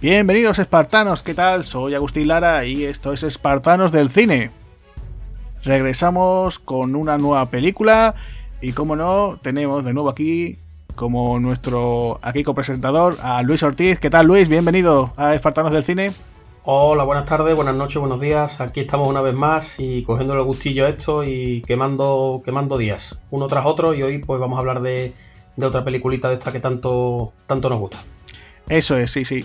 Bienvenidos espartanos, ¿qué tal? Soy Agustín Lara y esto es Espartanos del Cine. Regresamos con una nueva película y como no, tenemos de nuevo aquí como nuestro aquí copresentador a Luis Ortiz. ¿Qué tal Luis? Bienvenido a Espartanos del Cine. Hola, buenas tardes, buenas noches, buenos días. Aquí estamos una vez más y cogiendo el gustillo a esto y quemando, quemando días, uno tras otro. Y hoy pues vamos a hablar de, de otra peliculita de esta que tanto, tanto nos gusta. Eso es, sí, sí.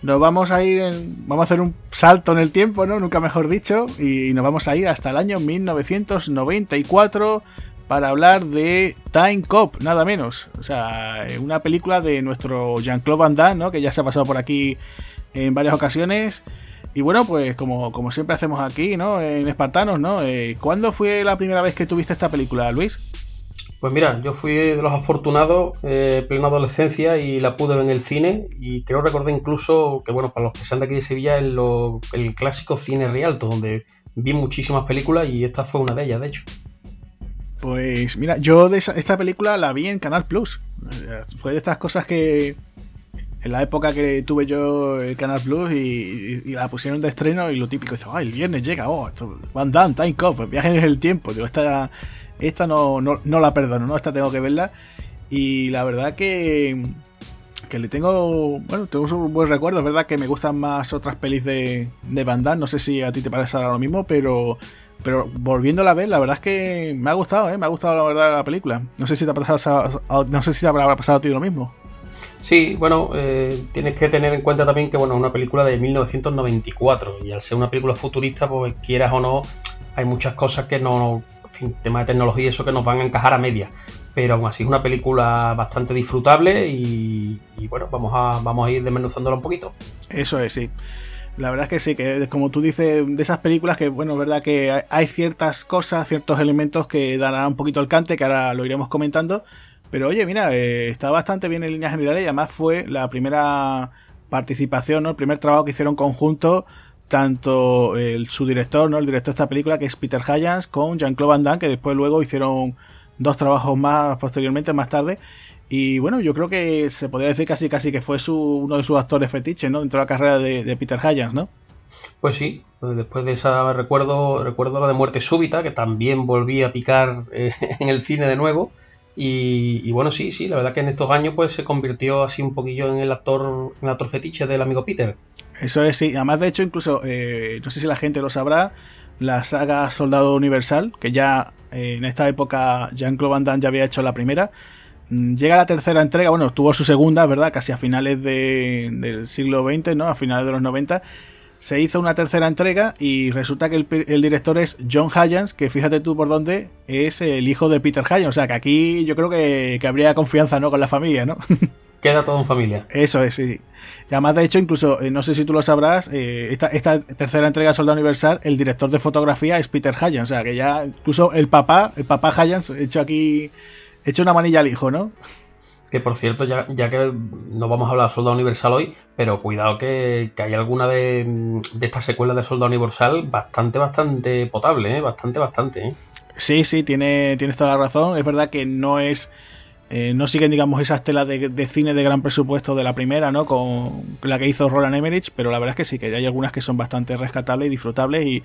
Nos vamos a ir, en, vamos a hacer un salto en el tiempo, ¿no? Nunca mejor dicho, y nos vamos a ir hasta el año 1994 para hablar de Time Cop, nada menos. O sea, una película de nuestro Jean-Claude Van Damme, ¿no? Que ya se ha pasado por aquí en varias ocasiones. Y bueno, pues como, como siempre hacemos aquí, ¿no? En Espartanos, ¿no? Eh, ¿Cuándo fue la primera vez que tuviste esta película, Luis? Pues mira, yo fui de los afortunados, eh, plena adolescencia, y la pude ver en el cine. Y creo recordar incluso que, bueno, para los que sean de aquí de Sevilla, en el clásico cine Rialto, donde vi muchísimas películas y esta fue una de ellas, de hecho. Pues mira, yo de esta película la vi en Canal Plus. Fue de estas cosas que en la época que tuve yo el Canal Plus y, la pusieron de estreno y lo típico es, el viernes llega, oh, Van Damme, Time Cop, viajes en el tiempo. Digo, esta esta no, no, la perdono, ¿no? Esta tengo que verla. Y la verdad que, que le tengo, bueno, tengo un buen recuerdo. Es verdad que me gustan más otras pelis de, de No sé si a ti te parece ahora lo mismo, pero, pero volviéndola a ver, la verdad es que me ha gustado, ¿eh? Me ha gustado la verdad la película. No sé si te ha pasado, no sé si te habrá pasado a ti lo mismo. Sí, bueno, eh, tienes que tener en cuenta también que bueno, es una película de 1994 y al ser una película futurista, pues quieras o no, hay muchas cosas que no fin, tema de tecnología y eso que nos van a encajar a media. Pero aún así es una película bastante disfrutable y, bueno, vamos a, vamos a ir desmenuzándola un poquito. Eso es, sí. La verdad es que sí, que como tú dices, de esas películas que, bueno, verdad que hay ciertas cosas, ciertos elementos que darán un poquito el cante, que ahora lo iremos comentando. Pero oye, mira, eh, está bastante bien en líneas generales y además fue la primera participación, ¿no? el primer trabajo que hicieron conjunto tanto el, su director, ¿no? El director de esta película, que es Peter Hyams, con Jean-Claude Van Damme, que después luego hicieron dos trabajos más posteriormente, más tarde. Y bueno, yo creo que se podría decir casi casi que fue su, uno de sus actores fetiches, ¿no? Dentro de la carrera de, Peter Hyams, ¿no? Pues sí, pues después de esa recuerdo, recuerdo la de Muerte Súbita, que también volví a picar eh, en el cine de nuevo. Y, bueno, sí, sí, la verdad que en estos años pues se convirtió así un poquillo en el actor, en el actor fetiche del amigo Peter. Eso es, sí. Además, de hecho, incluso, eh, no sé si la gente lo sabrá, la saga Soldado Universal, que ya eh, en esta época Jean-Claude Van Damme ya había hecho la primera, mm, llega la tercera entrega, bueno, tuvo su segunda, ¿verdad? Casi a finales del siglo XX, ¿no? A finales de los 90. Se hizo una tercera entrega y resulta que el, director es John Hyams, que fíjate tú por dónde es el hijo de Peter Hyams. O sea que aquí yo creo que, que habría confianza, ¿no? Con la familia, ¿no? Queda todo en familia. Eso es, sí. Y además, de hecho, incluso, eh, no sé si tú lo sabrás, eh, esta, esta, tercera entrega de Soldado Universal, el director de fotografía es Peter Hyams. O sea, que ya incluso el papá, el papá Hyams, hecho aquí, hecho una manilla al hijo, ¿no? Que por cierto, ya, ya que no vamos a hablar de Soldado Universal hoy, pero cuidado que, hay alguna de, de estas secuelas de Soldado Universal bastante, bastante potable, ¿eh? Bastante, bastante, ¿eh? Sí, sí, tiene, tienes toda la razón. Es verdad que no es eh, no siguen, digamos, esas telas de, cine de gran presupuesto de la primera, ¿no? Con la que hizo Roland Emmerich, pero la verdad es que sí, que hay algunas que son bastante rescatables y disfrutables y,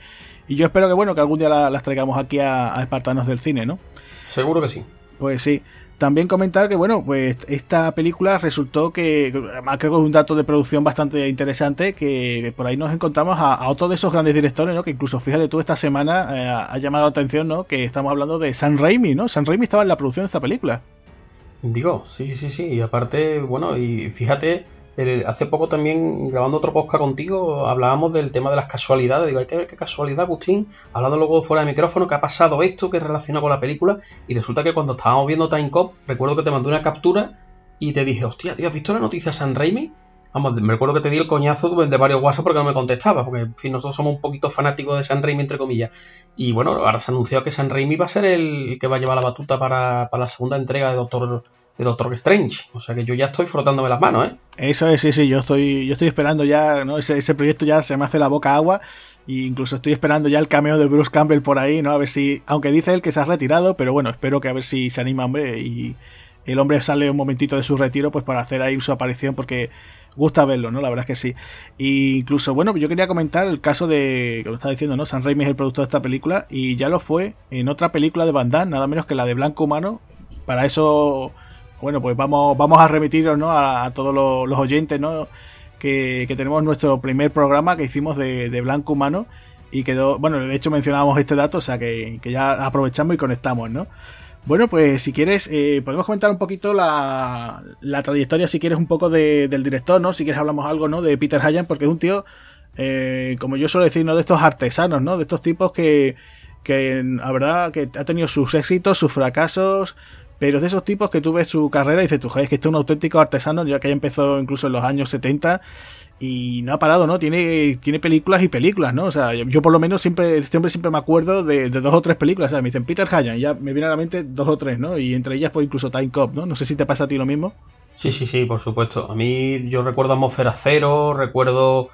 yo espero que, bueno, que algún día las traigamos aquí a, Espartanos del cine, ¿no? Seguro que sí. Pues sí. También comentar que, bueno, pues esta película resultó que, además creo que es un dato de producción bastante interesante, que por ahí nos encontramos a, otro de esos grandes directores, ¿no? Que incluso, fíjate tú, esta semana eh, ha llamado la atención, ¿no? Que estamos hablando de San Raimi, ¿no? San Raimi estaba en la producción de esta película. Digo, sí, sí, sí. Y aparte, bueno, y fíjate, hace poco también grabando otro podcast contigo hablábamos del tema de las casualidades. Digo, hay que ver qué casualidad, Agustín. Hablando luego fuera de micrófono, que ha pasado esto, que relaciona con la película. Y resulta que cuando estábamos viendo Time Cop, recuerdo que te mandé una captura y te dije, hostia, tío, ¿has visto la noticia San Raimi? Vamos, me recuerdo que te di el coñazo de varios WhatsApp porque no me contestabas, porque en fin, nosotros somos un poquito fanáticos de San Raimi, entre comillas. Y bueno, ahora se ha anunciado que San Raimi va a ser el que va a llevar la batuta para, para la segunda entrega de Doctor de Doctor Strange. O sea que yo ya estoy frotándome las manos, ¿eh? Eso es, sí, sí, yo estoy, yo estoy esperando ya, ¿no? Ese, ese proyecto ya se me hace la boca agua. E incluso estoy esperando ya el cameo de Bruce Campbell por ahí, ¿no? A ver si, aunque dice él que se ha retirado, pero bueno, espero que a ver si se anima, hombre, y el hombre sale un momentito de su retiro, pues para hacer ahí su aparición, porque gusta verlo, ¿no? La verdad es que sí. Y incluso, bueno, yo quería comentar el caso de, como estaba diciendo, ¿no? San Raimi es el productor de esta película y ya lo fue en otra película de Van Damme, nada menos que la de Blanco Humano. Para eso, bueno, pues vamos, vamos a remitirnos, ¿no? A, todos los, oyentes, ¿no? Que, tenemos nuestro primer programa que hicimos de, de Blanco Humano y quedó, bueno, de hecho mencionábamos este dato, o sea que, que ya aprovechamos y conectamos, ¿no? Bueno, pues si quieres, eh, podemos comentar un poquito la, la, trayectoria, si quieres, un poco de, del director, ¿no? Si quieres hablamos algo, ¿no? De Peter Hayan, porque es un tío, eh, como yo suelo decir, ¿no? De estos artesanos, ¿no? De estos tipos que, que, la verdad, que ha tenido sus éxitos, sus fracasos, pero es de esos tipos que tú ves su carrera y dices, tú, joder, que este es un auténtico artesano, ya que empezó incluso en los años 70 y no ha parado, ¿no? Tiene, tiene películas y películas, ¿no? O sea, yo, por lo menos siempre, este hombre siempre me acuerdo de, dos o tres películas. O sea, me dicen Peter Hayan, ya me viene a la mente dos o tres, ¿no? Y entre ellas, pues incluso Time Cop, ¿no? No sé si te pasa a ti lo mismo. Sí, sí, sí, por supuesto. A mí yo recuerdo Atmósfera Cero, recuerdo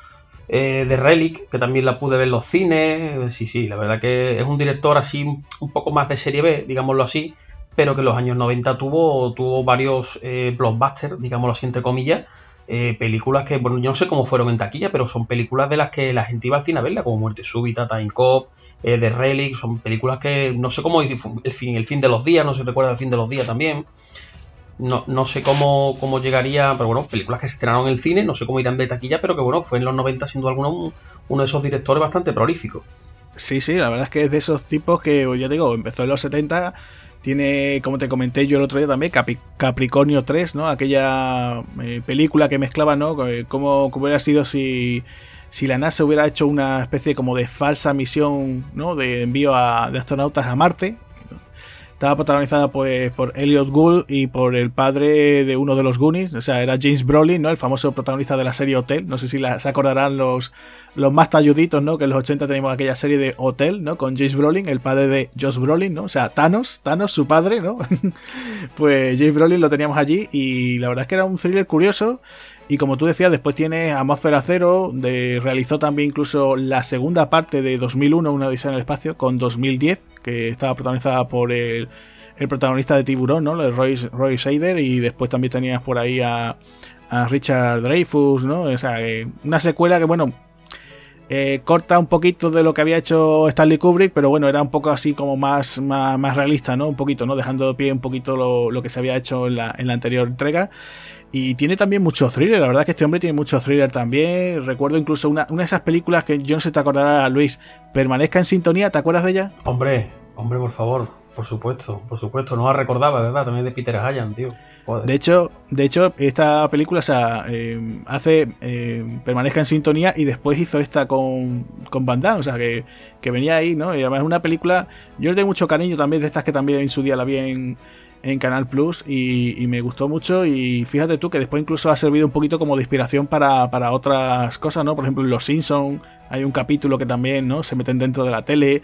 eh, The Relic, que también la pude ver en los cines. Sí, sí, la verdad que es un director así un poco más de serie B, digámoslo así, pero que en los años 90 tuvo, tuvo varios eh, blockbusters, digámoslo así entre comillas, eh, películas que, bueno, yo no sé cómo fueron en taquilla, pero son películas de las que la gente iba al cine a verla, como Muerte Súbita, Time Cop, eh, The Relic, son películas que no sé cómo, el fin, el fin de los días, no se recuerda el fin de los días también. No, no sé cómo, cómo llegaría, pero bueno, películas que se estrenaron en el cine, no sé cómo irán de taquilla, pero que bueno, fue en los 90 sin duda alguna uno de esos directores bastante prolíficos. Sí, sí, la verdad es que es de esos tipos que, ya digo, empezó en los 70 tiene, como te comenté yo el otro día también, Capricornio 3, ¿no? Aquella eh, película que mezclaba, ¿no? Eh, cómo, hubiera sido si, si la NASA hubiera hecho una especie como de falsa misión, ¿no? De envío de astronautas a Marte. Estaba protagonizada pues, por Elliot Gould y por el padre de uno de los Goonies, o sea, era James Brolin, ¿no? El famoso protagonista de la serie Hotel. No sé si se acordarán los, los más talluditos, ¿no? Que en los 80 teníamos aquella serie de Hotel, ¿no? Con James Brolin, el padre de Josh Brolin, ¿no? O sea, Thanos, Thanos, su padre, ¿no? pues James Brolin lo teníamos allí y la verdad es que era un thriller curioso. Y como tú decías, después tiene Atmósfera Cero, de, realizó también incluso la segunda parte de 2001, una odisea en el espacio, con 2010, que estaba protagonizada por el, el protagonista de Tiburón, ¿no? Roy, Roy Shader, y después también tenías por ahí a, a Richard Dreyfus, ¿no? O sea, una secuela que, bueno, eh, corta un poquito de lo que había hecho Stanley Kubrick, pero bueno, era un poco así como más, más, realista, ¿no? Un poquito, ¿no? Dejando de pie un poquito lo, que se había hecho en la, en la, anterior entrega. Y tiene también mucho thriller, la verdad es que este hombre tiene mucho thriller también. Recuerdo incluso una, una de esas películas que yo no sé si te acordará, Luis, Permanezca en sintonía, ¿te acuerdas de ella? Hombre, hombre, por favor, por supuesto, por supuesto, no la recordaba, ¿verdad? También de Peter Hayan, tío. De hecho, de hecho, esta película o sea, eh, hace eh, permanezca en sintonía y después hizo esta con, con Van Damme, o sea, que, venía ahí, ¿no? Y además es una película, yo le tengo mucho cariño también de estas que también en su día la vi en, Canal Plus y, me gustó mucho y fíjate tú que después incluso ha servido un poquito como de inspiración para, para otras cosas, ¿no? Por ejemplo, en Los Simpsons hay un capítulo que también, ¿no? Se meten dentro de la tele.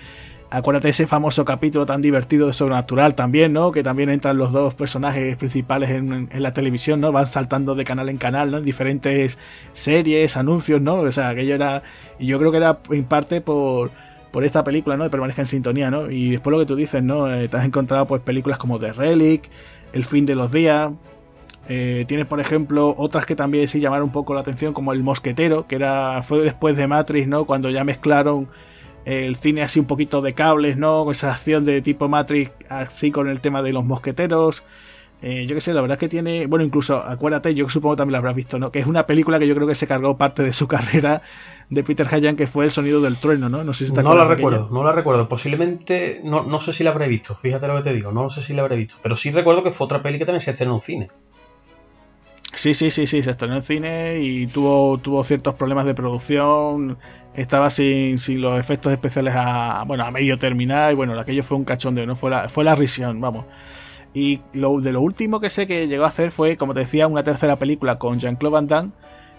Acuérdate ese famoso capítulo tan divertido de Sobrenatural también, ¿no? Que también entran los dos personajes principales en, la televisión, ¿no? Van saltando de canal en canal, ¿no? En diferentes series, anuncios, ¿no? O sea, aquello era... Y yo creo que era en parte por, por esta película, ¿no? De Permanezca en Sintonía, ¿no? Y después lo que tú dices, ¿no? Eh, te has encontrado pues películas como The Relic, El fin de los días... Eh, tienes, por ejemplo, otras que también sí llamaron un poco la atención, como El Mosquetero, que era fue después de Matrix, ¿no? Cuando ya mezclaron el cine así un poquito de cables, ¿no? Con esa acción de tipo Matrix, así con el tema de los mosqueteros. Eh, yo qué sé, la verdad es que tiene. Bueno, incluso, acuérdate, yo supongo que también la habrás visto, ¿no? Que es una película que yo creo que se cargó parte de su carrera de Peter Hayan, que fue El sonido del trueno, ¿no? No sé si te No la recuerdo, no la recuerdo. Posiblemente, no, no sé si la habré visto, fíjate lo que te digo, no sé si la habré visto. Pero sí recuerdo que fue otra peli que también se estrenó en cine. Sí, sí, sí, sí, se estrenó en cine y tuvo, tuvo ciertos problemas de producción estaba sin, sin, los efectos especiales a, bueno, a medio terminar y bueno, aquello fue un cachondeo, ¿no? Fue la, fue la risión, vamos. Y lo, de lo último que sé que llegó a hacer fue, como te decía, una tercera película con Jean-Claude Van Damme,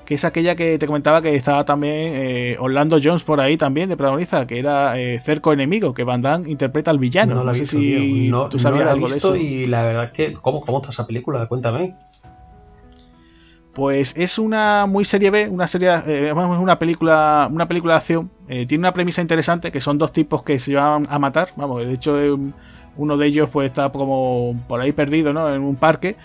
que es aquella que te comentaba que estaba también eh, Orlando Jones por ahí también de protagonista, que era eh, Cerco Enemigo, que Van Damme interpreta al villano. No, no sé si tú sabías algo de eso. Y la verdad es que, ¿cómo, ¿cómo está esa película? Cuéntame. Pues es una muy serie B, una serie, eh, una película, una película de acción. Eh, tiene una premisa interesante que son dos tipos que se van a matar. Vamos, de hecho uno de ellos pues está como por ahí perdido, ¿no? En un parque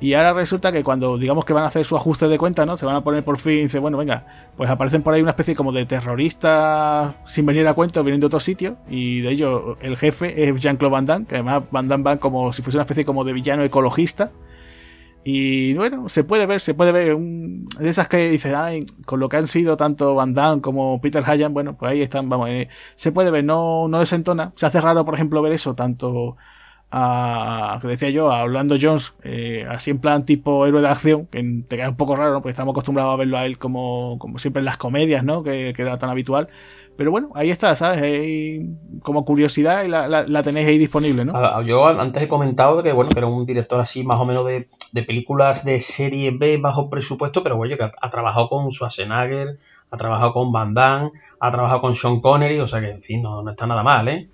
Y ahora resulta que cuando digamos que van a hacer su ajuste de cuenta, ¿no? Se van a poner por fin, dice, bueno, venga, pues aparecen por ahí una especie como de terroristas sin venir a cuento, vienen de otro sitio. Y de ello el jefe es Jean-Claude Van Damme, que además Van Damme va como si fuese una especie como de villano ecologista. Y bueno, se puede ver, se puede ver de esas que dice, ay, con lo que han sido tanto Van Damme como Peter Hayan, bueno, pues ahí están, vamos, eh, se puede ver, no, no desentona. Se hace raro, por ejemplo, ver eso, tanto a, que decía yo, a Orlando Jones, eh, así en plan tipo héroe de acción, que te queda un poco raro, porque estamos acostumbrados a verlo a él como, como siempre en las comedias, ¿no? Que, que era tan habitual. Pero bueno, ahí está, ¿sabes? como curiosidad la, la, tenéis ahí disponible, ¿no? Yo antes he comentado que, bueno, que era un director así más o menos de, de películas de serie B bajo presupuesto, pero bueno, que ha, trabajado con Schwarzenegger, ha trabajado con Van Damme, ha trabajado con Sean Connery, o sea que, en fin, no, no está nada mal, ¿eh?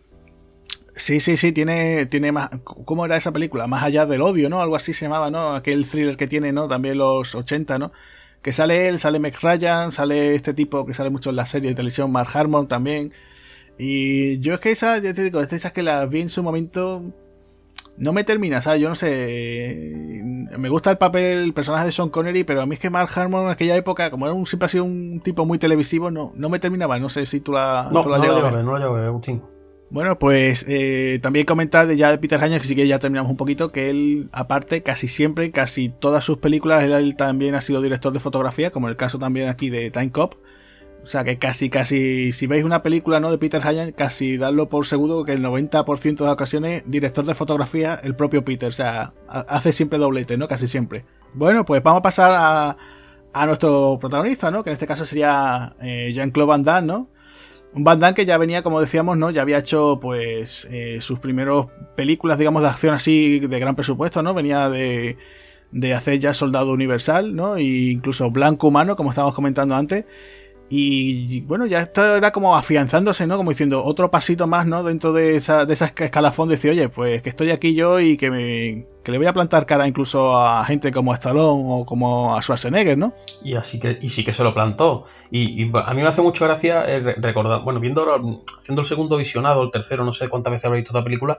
Sí, sí, sí, tiene, tiene más. ¿Cómo era esa película? Más allá del odio, ¿no? Algo así se llamaba, ¿no? Aquel thriller que tiene, ¿no? También los 80, ¿no? Que sale él, sale Meg Ryan, sale este tipo que sale mucho en la serie de televisión, Mark Harmon también. Y yo es que esa, ya te digo, esas que las vi en su momento. No me termina, ¿sabes? Yo no sé. Me gusta el papel, el personaje de Sean Connery, pero a mí es que Mark Harmon en aquella época, como era un, siempre ha sido un tipo muy televisivo, no, no me terminaba. No sé si tú la, no, tú la no, no, no, Agustín. Bueno, pues eh, también comentar ya de Peter Hañas, que sí que ya terminamos un poquito, que él, aparte, casi siempre, casi todas sus películas, él, también ha sido director de fotografía, como el caso también aquí de Time Cop. O sea que casi, casi, si veis una película ¿no? de Peter Hayan, casi darlo por seguro que el 90% de las ocasiones, director de fotografía, el propio Peter. O sea, hace siempre doblete, ¿no? Casi siempre. Bueno, pues vamos a pasar a, a nuestro protagonista, ¿no? Que en este caso sería eh, Jean-Claude Van Damme, ¿no? Un Van Damme que ya venía, como decíamos, ¿no? Ya había hecho, pues, eh, sus primeros películas, digamos, de acción así de gran presupuesto, ¿no? Venía de, de hacer ya Soldado Universal, ¿no? E incluso Blanco Humano, como estábamos comentando antes. Y bueno, ya esto era como afianzándose, ¿no? Como diciendo otro pasito más, ¿no? Dentro de esa, de esa escalafón, decir, oye, pues que estoy aquí yo y que, me, que le voy a plantar cara incluso a gente como a Stallone o como a Schwarzenegger, ¿no? Y así que, y sí que se lo plantó. Y, a mí me hace mucha gracia eh, recordar, bueno, viendo, haciendo el segundo visionado, el tercero, no sé cuántas veces habré visto esta película,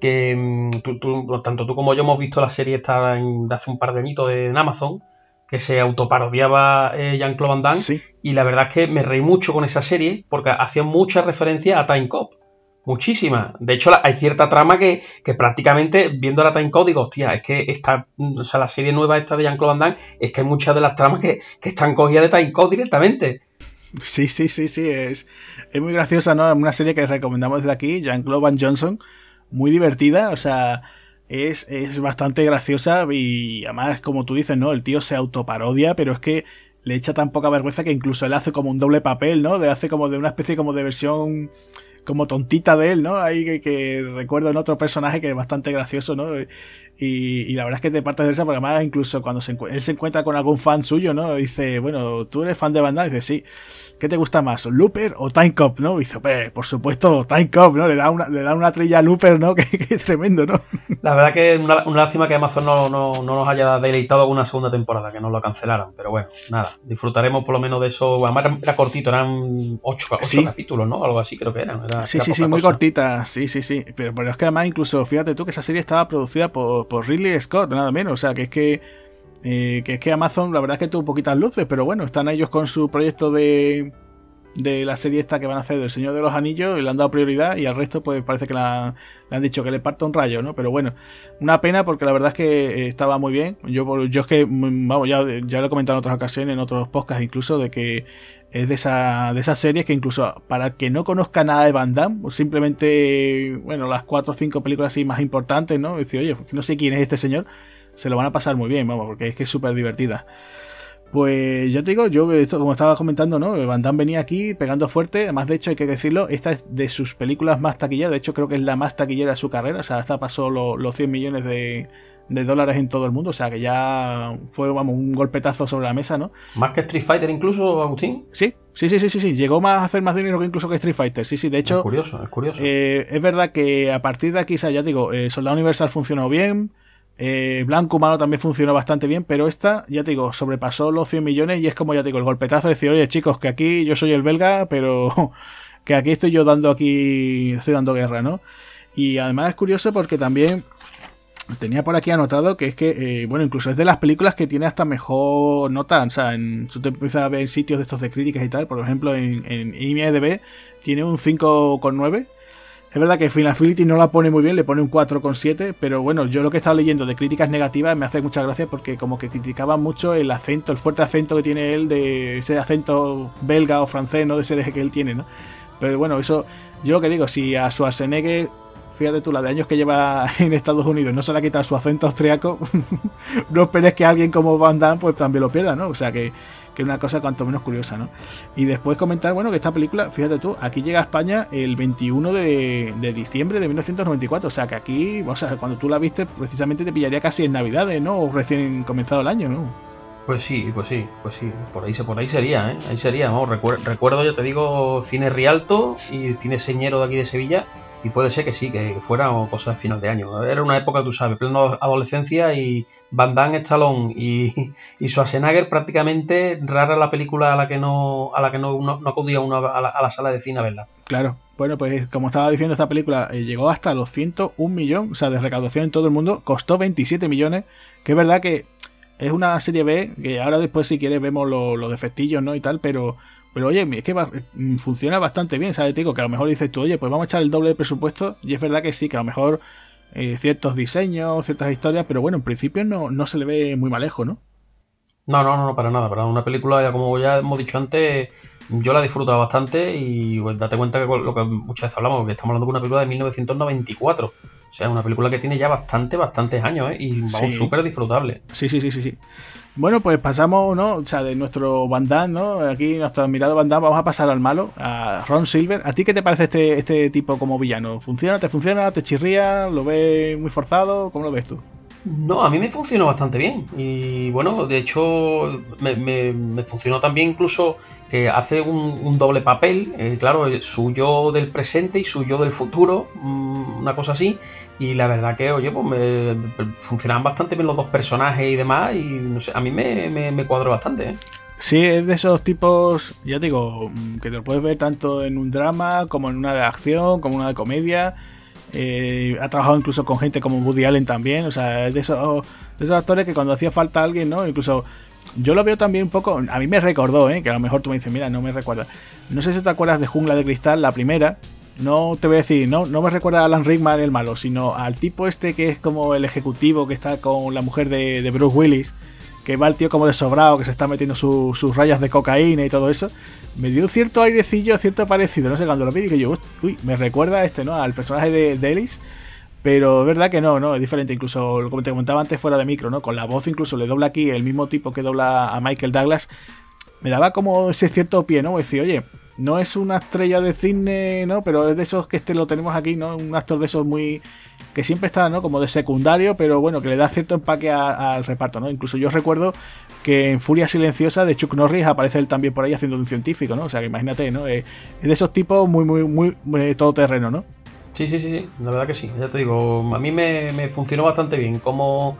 que mm, tú, tanto tú como yo hemos visto la serie esta de hace un par de añitos en Amazon que se autoparodiaba eh, Jean-Claude Van Damme. Y la verdad es que me reí mucho con esa serie porque hacía mucha referencia a Time Cop. Muchísima. De hecho, hay cierta trama que, prácticamente viendo la Time Cop digo, hostia, es que esta, o sea, la serie nueva esta de Jean-Claude Van Damme, es que hay muchas de las tramas que, están cogidas de Time Cop directamente. Sí, sí, sí, sí, es, es muy graciosa, ¿no? Una serie que recomendamos desde aquí, Jean-Claude Van Johnson, muy divertida, o sea, es, es bastante graciosa y además, como tú dices, ¿no? El tío se autoparodia, pero es que le echa tan poca vergüenza que incluso él hace como un doble papel, ¿no? De hace como de una especie como de versión como tontita de él, ¿no? Ahí que, que recuerdo en otro personaje que es bastante gracioso, ¿no? Y, la verdad es que te partes de esa porque además incluso cuando se, él se encuentra con algún fan suyo, ¿no? Dice, bueno, ¿tú eres fan de Bandai? Dice, sí. ¿Qué te gusta más, Looper o Time Cop, no? dice, pues, por supuesto, Time Cop, ¿no? Le da una, le da una trilla a Looper, ¿no? Que, es tremendo, ¿no? La verdad que una, una lástima que Amazon no, no, no, nos haya deleitado alguna segunda temporada, que no lo cancelaran. Pero bueno, nada, disfrutaremos por lo menos de eso. Además era cortito, eran ocho, capítulos, ¿no? Algo así creo que eran. sí, sí, sí, muy cortita, sí, sí, sí. Pero, pero es que además incluso, fíjate tú que esa serie estaba producida por por Ridley Scott, nada menos. O sea, que es que, eh, que es que Amazon, la verdad es que tuvo poquitas luces, pero bueno, están ellos con su proyecto de, de la serie esta que van a hacer del Señor de los Anillos y le han dado prioridad y al resto pues parece que le han dicho que le parta un rayo, ¿no? Pero bueno, una pena porque la verdad es que eh, estaba muy bien. Yo, yo es que, mm, vamos, ya, ya lo he comentado en otras ocasiones, en otros podcasts incluso, de que es de, esa, de esas series que incluso para el que no conozca nada de Van Damme, o simplemente, bueno, las cuatro o cinco películas así más importantes, ¿no? Dice, oye, no sé quién es este señor, se lo van a pasar muy bien, vamos, porque es que es súper divertida. Pues ya te digo, yo esto, como estaba comentando, ¿no? Van Damme venía aquí pegando fuerte. Además, de hecho, hay que decirlo, esta es de sus películas más taquilleras. De hecho, creo que es la más taquillera de su carrera. O sea, hasta pasó los 100 millones de, de dólares en todo el mundo. O sea que ya fue vamos, un golpetazo sobre la mesa, ¿no? ¿Más que Street Fighter incluso, Agustín? Sí, sí, sí, sí, sí, sí. Llegó más a hacer más dinero que incluso que Street Fighter. Sí, sí, de hecho. Es curioso, es curioso. Eh, es verdad que a partir de aquí, o sea, ya digo, eh, Soldado Universal funcionó bien. Eh, Blanco Humano también funcionó bastante bien, pero esta, ya te digo, sobrepasó los 100 millones y es como ya te digo, el golpetazo de decir, oye chicos, que aquí yo soy el belga, pero que aquí estoy yo dando aquí, estoy dando guerra, ¿no? Y además es curioso porque también tenía por aquí anotado que es que, eh, bueno, incluso es de las películas que tiene hasta mejor nota. O sea, en, tú te empiezas a ver sitios de estos de críticas y tal. Por ejemplo, en, en IMDb tiene un 5,9. Es verdad que Final Fantasy no la pone muy bien, le pone un 4,7, pero bueno, yo lo que he estado leyendo de críticas negativas me hace mucha gracia porque como que criticaban mucho el acento, el fuerte acento que tiene él, de ese acento belga o francés, no de ese deje que él tiene, ¿no? Pero bueno, eso, yo lo que digo, si a Schwarzenegger Fíjate tú, la de años que lleva en Estados Unidos no se le ha quitado su acento austriaco. no esperes que alguien como Van Damme pues también lo pierda, ¿no? O sea que, que es una cosa cuanto menos curiosa, ¿no? Y después comentar, bueno, que esta película, fíjate tú, aquí llega a España el 21 de, de diciembre de 1994. O sea que aquí, o sea, cuando tú la viste, precisamente te pillaría casi en Navidades, ¿no? O recién comenzado el año, ¿no? Pues sí, pues sí, pues sí, por ahí, por ahí sería, ¿eh? Ahí sería, vamos, recuerdo, ya te digo, cine Rialto y cine Señero de aquí de Sevilla, y puede ser que sí, que fuera cosas de final de año. Era una época, tú sabes, pleno adolescencia y Van Damme, Stallone y, y Schwarzenegger prácticamente rara la película a la que no a la que no, no, acudía uno a la, sala de cine a verla. Claro. Bueno, pues como estaba diciendo, esta película eh, llegó hasta los 101 millones, o sea, de recaudación en todo el mundo, costó 27 millones, que es verdad que es una serie B, que ahora después si quieres vemos los defectillos, ¿no? Y tal, pero pero oye, es que mm, funciona bastante bien, ¿sabes? Te digo que a lo mejor dices tú, oye, pues vamos a echar el doble de presupuesto. Y es verdad que sí, que a lo mejor eh, ciertos diseños, ciertas historias, pero bueno, en principio no, no se le ve muy malejo, ¿no? No, no, no, para nada. Para una película, ya como ya hemos dicho antes, yo la he disfrutado bastante y pues, date cuenta que lo que muchas veces hablamos, que estamos hablando de una película de 1994. O sea, una película que tiene ya bastante, bastantes años, ¿eh? Y vamos, súper disfrutable. Sí, sí, sí, sí, sí. Bueno, pues pasamos, ¿no? O sea, de nuestro Van ¿no? Aquí, nuestro admirado Van vamos a pasar al malo, a Ron Silver. ¿A ti qué te parece este, este tipo como villano? ¿Funciona? ¿Te funciona? ¿Te chirría? ¿Lo ves muy forzado? ¿Cómo lo ves tú? No, a mí me funcionó bastante bien. Y bueno, de hecho, me, funcionó también incluso que hace un, doble papel, eh, claro, su yo del presente y su yo del futuro, mm, una cosa así. Y la verdad que, oye, pues me, funcionaban bastante bien los dos personajes y demás. Y no sé, a mí me, cuadró bastante. ¿eh? Sí, es de esos tipos, ya digo, mm, que te lo puedes ver tanto en un drama como en una de acción, como una de comedia eh, ha trabajado incluso con gente como Woody Allen también. O sea, de esos, de esos actores que cuando hacía falta alguien, ¿no? Incluso yo lo veo también un poco. A mí me recordó, ¿eh? Que a lo mejor tú me dices, mira, no me recuerda. No sé si te acuerdas de Jungla de Cristal, la primera. No te voy a decir, no, no me recuerda a Alan Rickman el malo, sino al tipo este que es como el ejecutivo que está con la mujer de Bruce Willis que va el tío como de sobrado, que se está metiendo sus rayas de cocaína y todo eso, me dio cierto airecillo, cierto parecido. No sé, cuando lo vi dije yo, uy, me recuerda a este, ¿no? Al personaje de, de Pero es verdad que no, no, es diferente. Incluso, como te comentaba antes fuera de micro, ¿no? Con la voz incluso le dobla aquí el mismo tipo que dobla a Michael Douglas. Me daba como ese cierto pie, ¿no? Decir, oye, no es una estrella de cine, ¿no? Pero es de esos que este lo tenemos aquí, ¿no? Un actor de esos muy que siempre está, ¿no? Como de secundario, pero bueno, que le da cierto empaque al reparto, ¿no? Incluso yo recuerdo que en Furia Silenciosa de Chuck Norris aparece él también por ahí haciendo un científico, ¿no? O sea, que imagínate, ¿no? Eh, es de esos tipos muy, muy, muy, muy todoterreno, ¿no? Sí, sí, sí, sí, la verdad que sí, ya te digo, a mí me, me funcionó bastante bien como,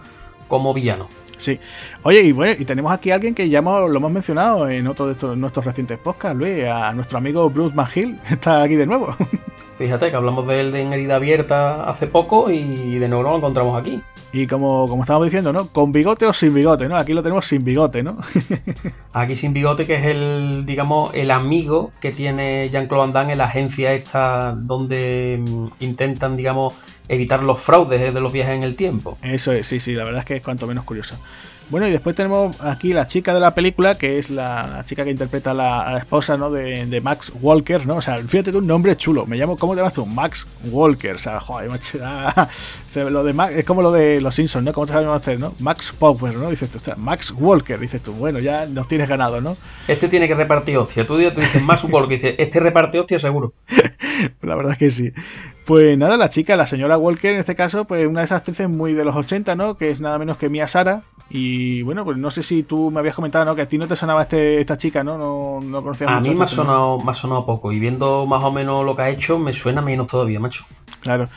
como villano. Sí. Oye, y bueno, y tenemos aquí a alguien que ya lo hemos mencionado en otro de nuestros recientes podcasts, Luis, a nuestro amigo Bruce McGill, está aquí de nuevo. Fíjate que hablamos de él en herida abierta hace poco y de nuevo lo encontramos aquí. Y como, como estábamos diciendo, ¿no? Con bigote o sin bigote, ¿no? Aquí lo tenemos sin bigote, ¿no? aquí sin bigote, que es el, digamos, el amigo que tiene Jean-Claude Van Damme en la agencia esta donde mm, intentan, digamos, evitar los fraudes de los viajes en el tiempo. Eso es, sí, sí, la verdad es que es cuanto menos curioso. Bueno, y después tenemos aquí la chica de la película, que es la, chica que interpreta a la, esposa ¿no? de, Max Walker, ¿no? O sea, fíjate tú, un nombre chulo. Me llamo, ¿cómo te llamas tú? Max Walker. O sea, joder, macho, ah, lo de Max, es como lo de los Simpsons, ¿no? ¿Cómo se llama hacer, no? Max Power, ¿no? Dices tú, Max Walker, dices tú, bueno, ya nos tienes ganado, ¿no? Este tiene que repartir hostia. Tú, tú dices Max Walker, dices, este reparte hostia seguro. la verdad es que sí. Pues nada, la chica, la señora Walker, en este caso, pues una de esas actrices muy de los 80, ¿no? Que es nada menos que Mia Sara, y bueno, pues no sé si tú me habías comentado, ¿no? Que a ti no te sonaba este, esta chica, ¿no? No, no conocías A mí me ha, sonado, me ha sonado poco. Y viendo más o menos lo que ha hecho, me suena menos todavía, macho. Claro.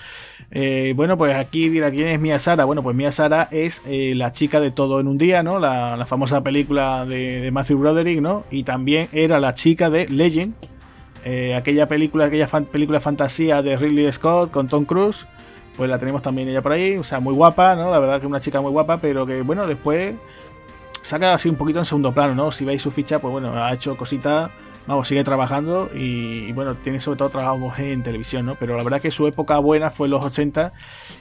Eh, bueno, pues aquí dirá quién es Mia Sara. Bueno, pues Mia Sara es eh, la chica de Todo en un Día, ¿no? La, famosa película de, Matthew Broderick, ¿no? Y también era la chica de Legend, eh, aquella película, aquella película fantasía de Ridley Scott con Tom Cruise pues la tenemos también ella por ahí, o sea, muy guapa, ¿no? La verdad que una chica muy guapa, pero que bueno, después saca así un poquito en segundo plano, ¿no? Si veis su ficha, pues bueno, ha hecho cositas, vamos, sigue trabajando y, bueno, tiene sobre todo trabajos en televisión, ¿no? Pero la verdad que su época buena fue los 80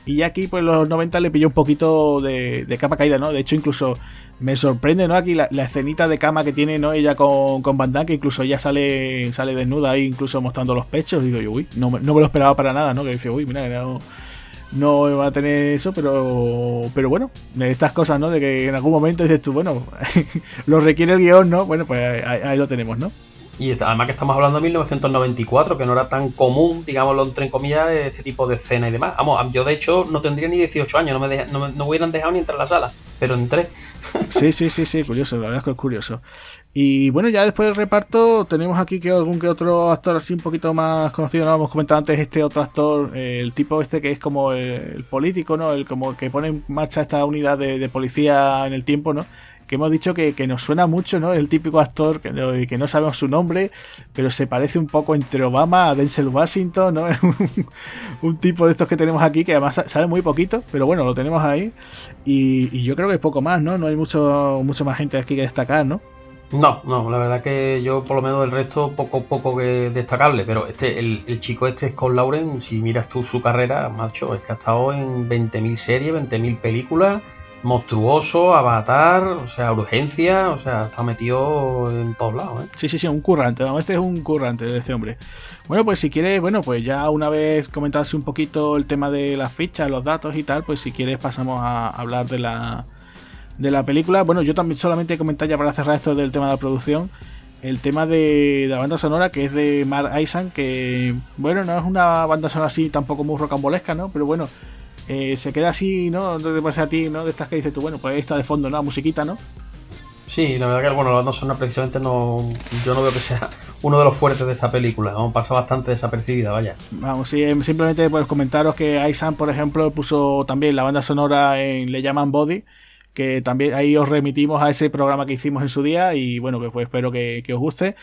y ya aquí, pues los 90 le pilló un poquito de, capa caída, ¿no? De hecho, incluso me sorprende, ¿no? Aquí la, escenita de cama que tiene, ¿no? Ella con, con Van Damme, que incluso ella sale, sale desnuda ahí, incluso mostrando los pechos. Digo yo, uy, no, no me lo esperaba para nada, ¿no? Que dice, uy, mira, no, no va a tener eso, pero pero bueno, estas cosas, ¿no? De que en algún momento dices tú, bueno, lo requiere el guion, ¿no? Bueno, pues ahí, lo tenemos, ¿no? Y además que estamos hablando de 1994, que no era tan común, digámoslo entre comillas, este tipo de escena y demás. Vamos, yo de hecho no tendría ni 18 años, no me, no, no hubieran dejado ni entrar a la sala, pero entré. Sí, sí, sí, sí, curioso, la verdad es que es curioso. Y bueno, ya después del reparto tenemos aquí que algún que otro actor así un poquito más conocido, ¿no? Hemos comentado antes este otro actor, eh, el tipo este que es como el, político, ¿no? El como que pone en marcha esta unidad de, policía en el tiempo, ¿no? Que hemos dicho que, nos suena mucho, ¿no? El típico actor que no, que no sabemos su nombre, pero se parece un poco entre Obama a Denzel Washington, ¿no? un tipo de estos que tenemos aquí que además sale muy poquito, pero bueno, lo tenemos ahí. Y, y yo creo que es poco más, ¿no? No hay mucho, mucho más gente aquí que destacar, ¿no? No, no, la verdad que yo por lo menos el resto poco poco que destacable, pero este el, chico este Scott Lauren, si miras tú su carrera, macho, es que ha estado en 20.000 series, 20.000 películas, monstruoso, Avatar, o sea, urgencia, o sea, está metido en todos lados, ¿eh? Sí, sí, sí, un currante, este es un currante de este hombre. Bueno, pues si quieres, bueno, pues ya una vez comentaste un poquito el tema de las fichas, los datos y tal, pues si quieres pasamos a hablar de la de la película. Bueno, yo también solamente comentar ya para cerrar esto del tema de la producción. El tema de, la banda sonora que es de Mark Eisen, que bueno, no es una banda sonora así tampoco muy rocambolesca, ¿no? Pero bueno, eh, se queda así, ¿no? ¿No te parece a ti, ¿no? De estas que dices tú, bueno, pues ahí está de fondo, ¿no? musiquita, ¿no? Sí, la verdad que bueno, la banda sonora precisamente no. Yo no veo que sea uno de los fuertes de esta película. Vamos, pasa bastante desapercibida, vaya. Vamos, sí, em, simplemente pues comentaros que Aisan, por ejemplo, puso también la banda sonora en Le llaman Body que también ahí os remitimos a ese programa que hicimos en su día y bueno, pues, espero que, os guste.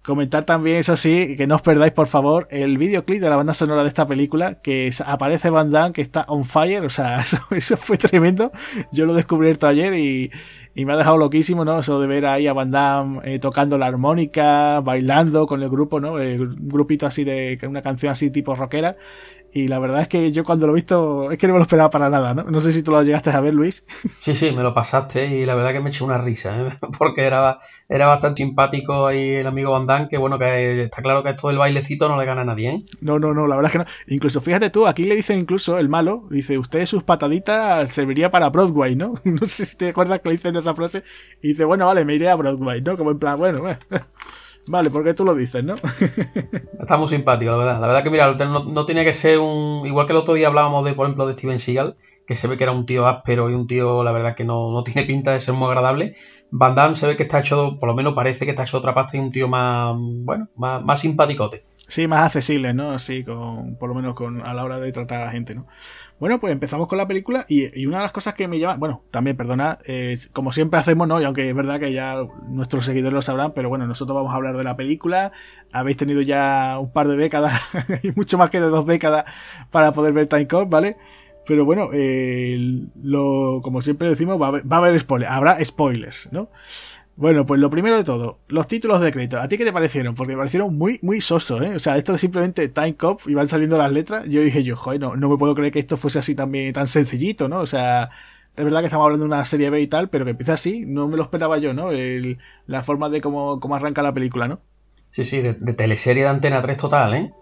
Comentar también, eso sí, que no os perdáis, por favor, el videoclip de la banda sonora de esta película, que aparece Van Damme, que está on fire, o sea, eso, eso fue tremendo. Yo lo descubrí ayer y, y, me ha dejado loquísimo, ¿no? Eso de ver ahí a Van Damme eh, tocando la armónica, bailando con el grupo, ¿no? El grupito así de una canción así tipo rockera. Y la verdad es que yo cuando lo he visto, es que no me lo esperaba para nada, ¿no? No sé si tú lo llegaste a ver, Luis. Sí, sí, me lo pasaste y la verdad que me eché una risa, ¿eh? porque era, era bastante simpático ahí el amigo Van que bueno, que está claro que esto del bailecito no le gana a nadie, ¿eh? No, no, no, la verdad es que no. Incluso fíjate tú, aquí le dicen incluso el malo, dice, usted sus pataditas serviría para Broadway, ¿no? No sé si te acuerdas que le dicen esa frase. Y dice, bueno, vale, me iré a Broadway, ¿no? Como en plan, bueno, bueno. Vale, porque tú lo dices, ¿no? Está muy simpático, la verdad. La verdad que, mira, no, tiene que ser un. Igual que el otro día hablábamos de, por ejemplo, de Steven Seagal, que se ve que era un tío áspero y un tío, la verdad, que no, tiene pinta de ser muy agradable. Van Damme se ve que está hecho, por lo menos parece que está hecho otra pasta y un tío más, bueno, más, más simpaticote. Sí, más accesible, ¿no? Sí, con, por lo menos con, a la hora de tratar a la gente, ¿no? Bueno, pues empezamos con la película y, una de las cosas que me llama, bueno, también, perdona, como siempre hacemos, ¿no? Y aunque es verdad que ya nuestros seguidores lo sabrán, pero bueno, nosotros vamos a hablar de la película. Habéis tenido ya un par de décadas, y mucho más que de dos décadas, para poder ver Time Cop, ¿vale? Pero bueno, lo, como siempre decimos, va a haber spoilers, habrá spoilers, ¿no? Bueno, pues lo primero de todo, los títulos de crédito. ¿A ti qué te parecieron? Porque me parecieron muy, muy sosos, ¿eh? O sea, esto de simplemente Time Cop y van saliendo las letras. Yo dije yo, joder, no, no me puedo creer que esto fuese así también tan sencillito, ¿no? O sea, es verdad que estamos hablando de una serie B y tal, pero que empieza así, no me lo esperaba yo, ¿no? la forma de cómo, cómo arranca la película, ¿no? Sí, sí, de, teleserie de Antena 3 total, ¿eh?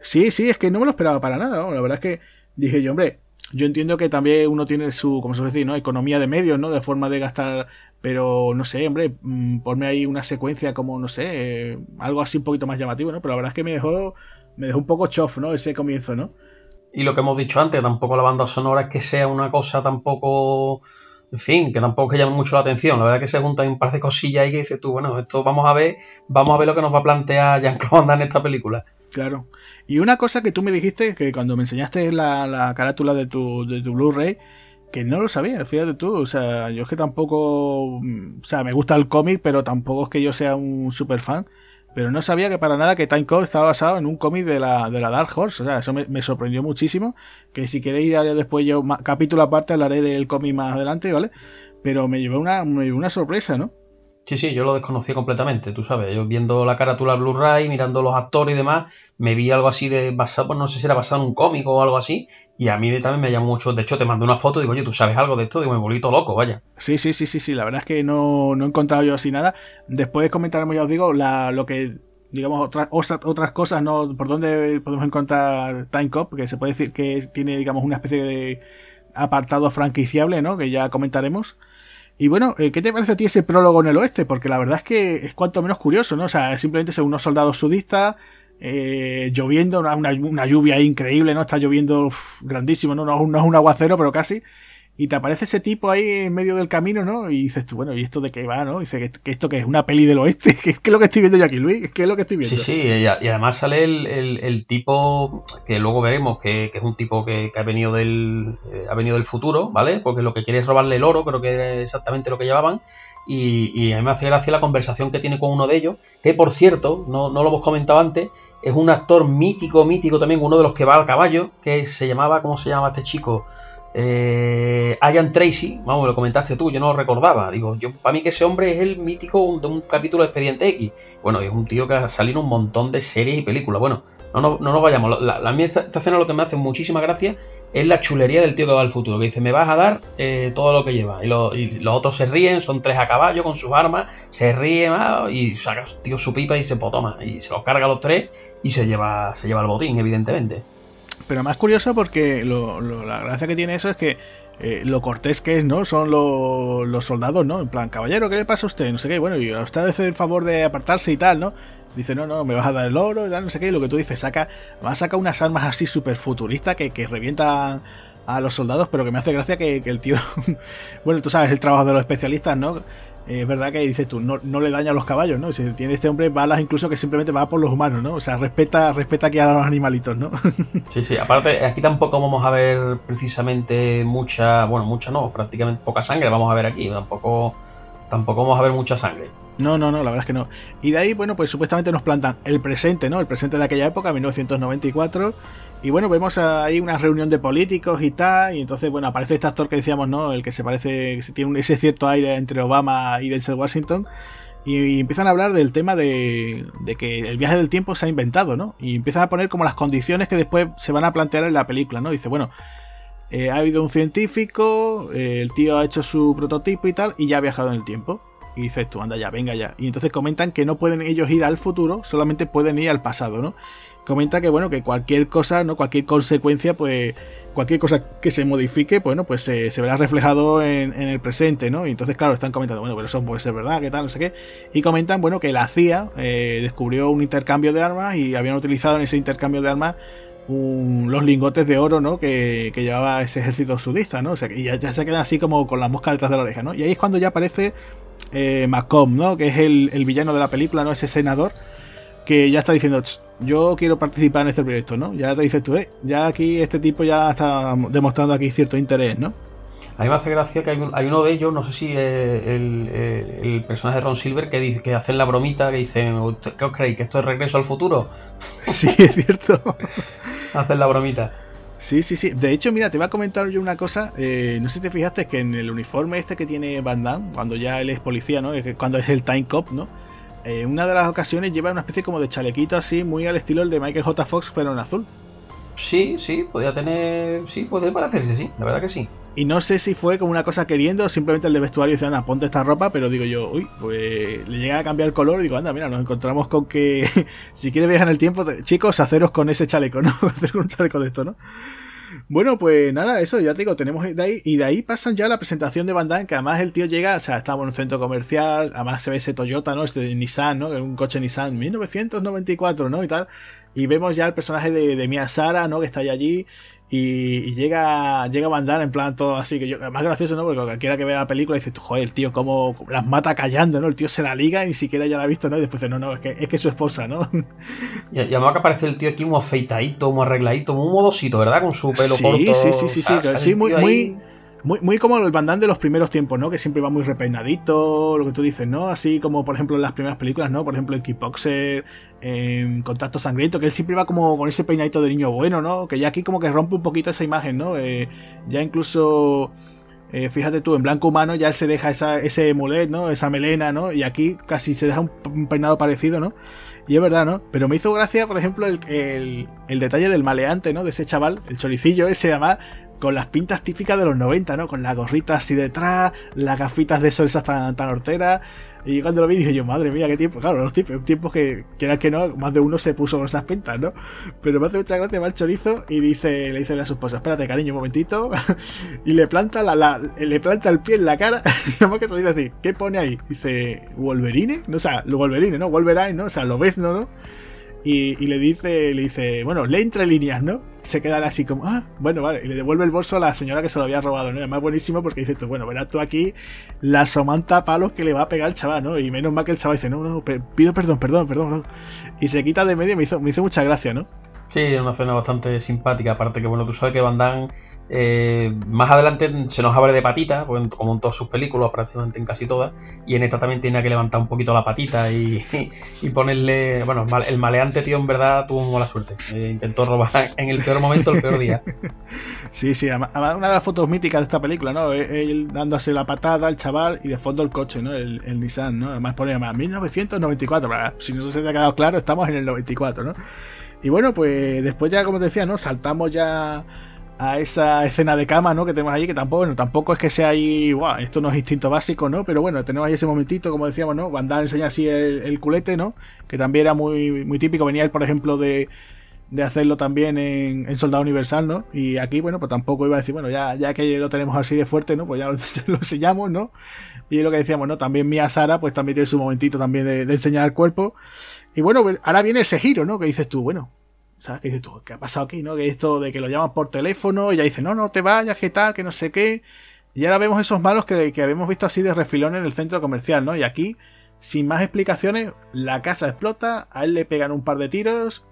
Sí, sí, es que no me lo esperaba para nada, ¿no? La verdad es que dije yo, hombre, yo entiendo que también uno tiene su, como se decir, ¿no? Economía de medios, ¿no? De forma de gastar pero no sé, hombre, mm, ponme ahí una secuencia como, no sé, eh, algo así un poquito más llamativo, ¿no? Pero la verdad es que me dejó, me dejó un poco chof, ¿no? Ese comienzo, ¿no? Y lo que hemos dicho antes, tampoco la banda sonora es que sea una cosa tampoco, en fin, que tampoco que llame mucho la atención. La verdad es que se juntan un par de cosillas ahí que dices tú, bueno, esto vamos a ver, vamos a ver lo que nos va a plantear Jean-Claude en esta película. Claro. Y una cosa que tú me dijiste, que cuando me enseñaste la, la carátula de tu, de tu Blu-ray, que no lo sabía, fíjate tú. O sea, yo es que tampoco. O sea, me gusta el cómic, pero tampoco es que yo sea un super fan. pero no sabía que para nada que Time Cop estaba basado en un cómic de la, de la Dark Horse. O sea, eso me, sorprendió muchísimo. Que si queréis, después yo capítulo aparte, hablaré del cómic más adelante, ¿vale? Pero me llevó una, me llevó una sorpresa, ¿no? Sí, sí, yo lo desconocía completamente, tú sabes. Yo viendo la carátula Blu-ray, mirando los actores y demás, me vi algo así de basado, pues no sé si era basado en un cómic o algo así, y a mí también me llamó mucho. De hecho, te mandé una foto y digo, oye, ¿tú sabes algo de esto? Digo, me volví todo loco, vaya. Sí, sí, sí, sí, sí. La verdad es que no, no he encontrado yo así nada. Después comentaremos, ya os digo, la, lo que digamos, otras, otras cosas, ¿no? Por dónde podemos encontrar Time Cop, que se puede decir que tiene, digamos, una especie de apartado franquiciable, ¿no? Que ya comentaremos. Y bueno, eh, ¿qué te parece a ti ese prólogo en el oeste? Porque la verdad es que es cuanto menos curioso, ¿no? O sea, simplemente son unos soldados sudistas eh, lloviendo, una, una, lluvia increíble, ¿no? Está lloviendo grandísimo, ¿no? No, no es un aguacero, pero casi. Y te aparece ese tipo ahí en medio del camino, ¿no? Y dices tú, bueno, ¿y esto de qué va, no? Y que, esto que es una peli del oeste. ¿Qué, es lo que estoy viendo yo aquí, Luis? ¿Qué es lo que estoy viendo? Sí, sí, y, además sale el, tipo que luego veremos que, es un tipo que, ha venido del eh, ha venido del futuro, ¿vale? Porque lo que quiere es robarle el oro, creo que era exactamente lo que llevaban. Y, y, a mí me hace gracia la conversación que tiene con uno de ellos, que por cierto, no, no lo hemos comentado antes, es un actor mítico, mítico también, uno de los que va al caballo, que se llamaba, ¿cómo se llama este chico? Eh, Tracy, vamos, lo comentaste tú, yo no lo recordaba. Digo, yo para mí que ese hombre es el mítico de un capítulo de Expediente X. Bueno, es un tío que ha salido un montón de series y películas. Bueno, no, no, no nos vayamos. La, la, esta, escena lo que me hace muchísima gracia es la chulería del tío que va al futuro. Que dice, me vas a dar eh, todo lo que lleva. Y, los otros se ríen, son tres a caballo con sus armas, se ríen ah, y saca tío su pipa y se potoma. Y se los carga a los tres y se lleva, se lleva el botín, evidentemente. Pero más curioso porque la gracia que tiene eso es que eh, lo cortés que es, ¿no? Son los soldados, ¿no? En plan, caballero, ¿qué le pasa a usted? No sé qué, bueno, y a usted hace el favor de apartarse y tal, ¿no? Dice, no, no, me vas a dar el oro y tal, no sé qué, y lo que tú dices, saca, va a sacar unas armas así súper futuristas que, que revientan a los soldados, pero que me hace gracia que, que el tío, bueno, tú sabes el trabajo de los especialistas, ¿no? Es verdad que dices tú, no, no le daña a los caballos, ¿no? Si tiene este hombre balas incluso que simplemente va por los humanos, ¿no? O sea, respeta, respeta aquí a los animalitos, ¿no? sí, sí, aparte aquí tampoco vamos a ver precisamente mucha, bueno, mucha no, prácticamente poca sangre vamos a ver aquí, tampoco, tampoco vamos a ver mucha sangre. No, no, no, la verdad es que no. Y de ahí, bueno, pues supuestamente nos plantan el presente, ¿no? El presente de aquella época, 1994 y bueno, vemos ahí una reunión de políticos y tal, y entonces, bueno, aparece este actor que decíamos, ¿no? El que se parece, que tiene ese cierto aire entre Obama y Denzel Washington. Y, empiezan a hablar del tema de, de, que el viaje del tiempo se ha inventado, ¿no? Y empiezan a poner como las condiciones que después se van a plantear en la película, ¿no? Dice, bueno, eh, ha habido un científico, eh, el tío ha hecho su prototipo y tal, y ya ha viajado en el tiempo. Y dices tú, anda ya, venga ya. Y entonces comentan que no pueden ellos ir al futuro, solamente pueden ir al pasado, ¿no? comenta que bueno, que cualquier cosa, ¿no? Cualquier consecuencia, pues cualquier cosa que se modifique, bueno, pues se, verá reflejado en, el presente, ¿no? Y entonces, claro, están comentando, bueno, pero eso puede ser verdad, qué tal, no sé qué. Y comentan, bueno, que la CIA eh, descubrió un intercambio de armas y habían utilizado en ese intercambio de armas los lingotes de oro, ¿no? Que, llevaba ese ejército sudista, ¿no? O sea, y ya, se quedan así como con la mosca detrás de la oreja, ¿no? Y ahí es cuando ya aparece eh, Macomb, ¿no? Que es el, el, villano de la película, ¿no? Ese senador que ya está diciendo, yo quiero participar en este proyecto, ¿no? Ya te dices tú, eh, ya aquí este tipo ya está demostrando aquí cierto interés, ¿no? A mí me hace gracia que hay, uno de ellos, no sé si el, el, personaje de Ron Silver, que dice que hacen la bromita, que dicen, ¿qué os creéis? ¿Que esto es regreso al futuro? Sí, es cierto. hacen la bromita. Sí, sí, sí. De hecho, mira, te voy a comentar yo una cosa. Eh, no sé si te fijaste que en el uniforme este que tiene Van Damme, cuando ya él es policía, ¿no? Cuando es el Time Cop, ¿no? en una de las ocasiones lleva una especie como de chalequito así, muy al estilo el de Michael J. Fox, pero en azul. Sí, sí, podía tener. Sí, puede parecerse, sí, la verdad que sí. Y no sé si fue como una cosa queriendo, o simplemente el de vestuario dice, anda, ponte esta ropa, pero digo yo, uy, pues le llega a cambiar el color y digo, anda, mira, nos encontramos con que si quieres viajar en el tiempo, chicos, haceros con ese chaleco, ¿no? Hacer un chaleco de esto, ¿no? Bueno, pues nada, eso ya te digo, tenemos de ahí, y de ahí pasan ya la presentación de Van que además el tío llega, o sea, estamos en un centro comercial, además se ve ese Toyota, ¿no? Este Nissan, ¿no? Un coche Nissan 1994, ¿no? Y tal. Y vemos ya el personaje de, de Mia Sara, ¿no? Que está allí. Y, llega llega a en plan todo así, que yo, más gracioso, ¿no? Porque cualquiera que vea la película dice, joder, el tío cómo las mata callando, ¿no? El tío se la liga y ni siquiera ya la ha visto, ¿no? Y después dice, no, no, es que es que su esposa, ¿no? Y, además que aparece el tío aquí muy afeitadito, muy arregladito, muy modosito, ¿verdad? Con su pelo corto. Sí, sí, sí, sí, sí, sí muy, muy, muy, muy como el bandán de los primeros tiempos, ¿no? Que siempre va muy repeinadito, lo que tú dices, ¿no? Así como, por ejemplo, en las primeras películas, ¿no? Por ejemplo, en Kickboxer, en Contacto Sangriento, que él siempre va como con ese peinadito de niño bueno, ¿no? Que ya aquí como que rompe un poquito esa imagen, ¿no? Eh, ya incluso... Eh, fíjate tú, en blanco humano ya él se deja esa, ese mulet, ¿no? Esa melena, ¿no? Y aquí casi se deja un, peinado parecido, ¿no? Y es verdad, ¿no? Pero me hizo gracia, por ejemplo, el, el, el, detalle del maleante, ¿no? De ese chaval, el choricillo ese, además, con las pintas típicas de los 90, ¿no? Con la gorrita así detrás, las gafitas de sol esas tan, tan horteras. Y cuando lo vi dije yo, madre mía, qué tiempo. Claro, los tiempos, tiempos que, quieran que no, más de uno se puso con esas pintas, ¿no? Pero me hace mucha gracia va chorizo y dice, le dice a su esposa, espérate, cariño, un momentito. y le planta la, la, le planta el pie en la cara. y más que se dice así, ¿qué pone ahí? Dice, ¿Wolverine? No, o sea, Wolverine, ¿no? Wolverine, ¿no? O sea, lo ves, ¿no? ¿no? Y, y, le dice, le dice, bueno, lee entre líneas, ¿no? Se queda así como, ah, bueno, vale. Y le devuelve el bolso a la señora que se lo había robado, ¿no? Y además buenísimo porque dice tú, bueno, verás tú aquí la somanta palos que le va a pegar el chaval, ¿no? Y menos mal que el chaval dice, no, no, pido perdón, perdón, perdón, no. Y se quita de medio y me hizo, me hizo mucha gracia, ¿no? Sí, es una escena bastante simpática. Aparte que, bueno, tú sabes que Van Damme eh, más adelante se nos abre de patita, pues, como en todas sus películas, prácticamente en casi todas, y en esta también tiene que levantar un poquito la patita y, y ponerle. Bueno, el maleante, tío, en verdad tuvo mala suerte. Eh, intentó robar en el peor momento, el peor día. Sí, sí, una de las fotos míticas de esta película, ¿no? Él dándose la patada al chaval y de fondo el coche, ¿no? El, el Nissan, ¿no? Además pone además 1994, si no se te ha quedado claro, estamos en el 94, ¿no? Y bueno, pues después ya, como te decía, ¿no? Saltamos ya a esa escena de cama, ¿no? Que tenemos ahí, que tampoco, bueno, tampoco es que sea ahí, wow, esto no es instinto básico, ¿no? Pero bueno, tenemos ahí ese momentito, como decíamos, ¿no? Van Damme enseña así el, culete, ¿no? Que también era muy, muy típico. Venía él, por ejemplo, de, de hacerlo también en, en, Soldado Universal, ¿no? Y aquí, bueno, pues tampoco iba a decir, bueno, ya, ya que lo tenemos así de fuerte, ¿no? Pues ya lo, enseñamos, ¿no? Y lo que decíamos, ¿no? También Mia Sara, pues también tiene su momentito también de, de enseñar el cuerpo. Y bueno, ahora viene ese giro, ¿no? Que dices tú, bueno, ¿Sabes? qué dices tú, ¿qué ha pasado aquí? ¿No? Que esto de que lo llaman por teléfono y ya dice, no, no te vayas, qué tal, que no sé qué. Y ahora vemos esos malos que, que habíamos visto así de refilón en el centro comercial, ¿no? Y aquí, sin más explicaciones, la casa explota, a él le pegan un par de tiros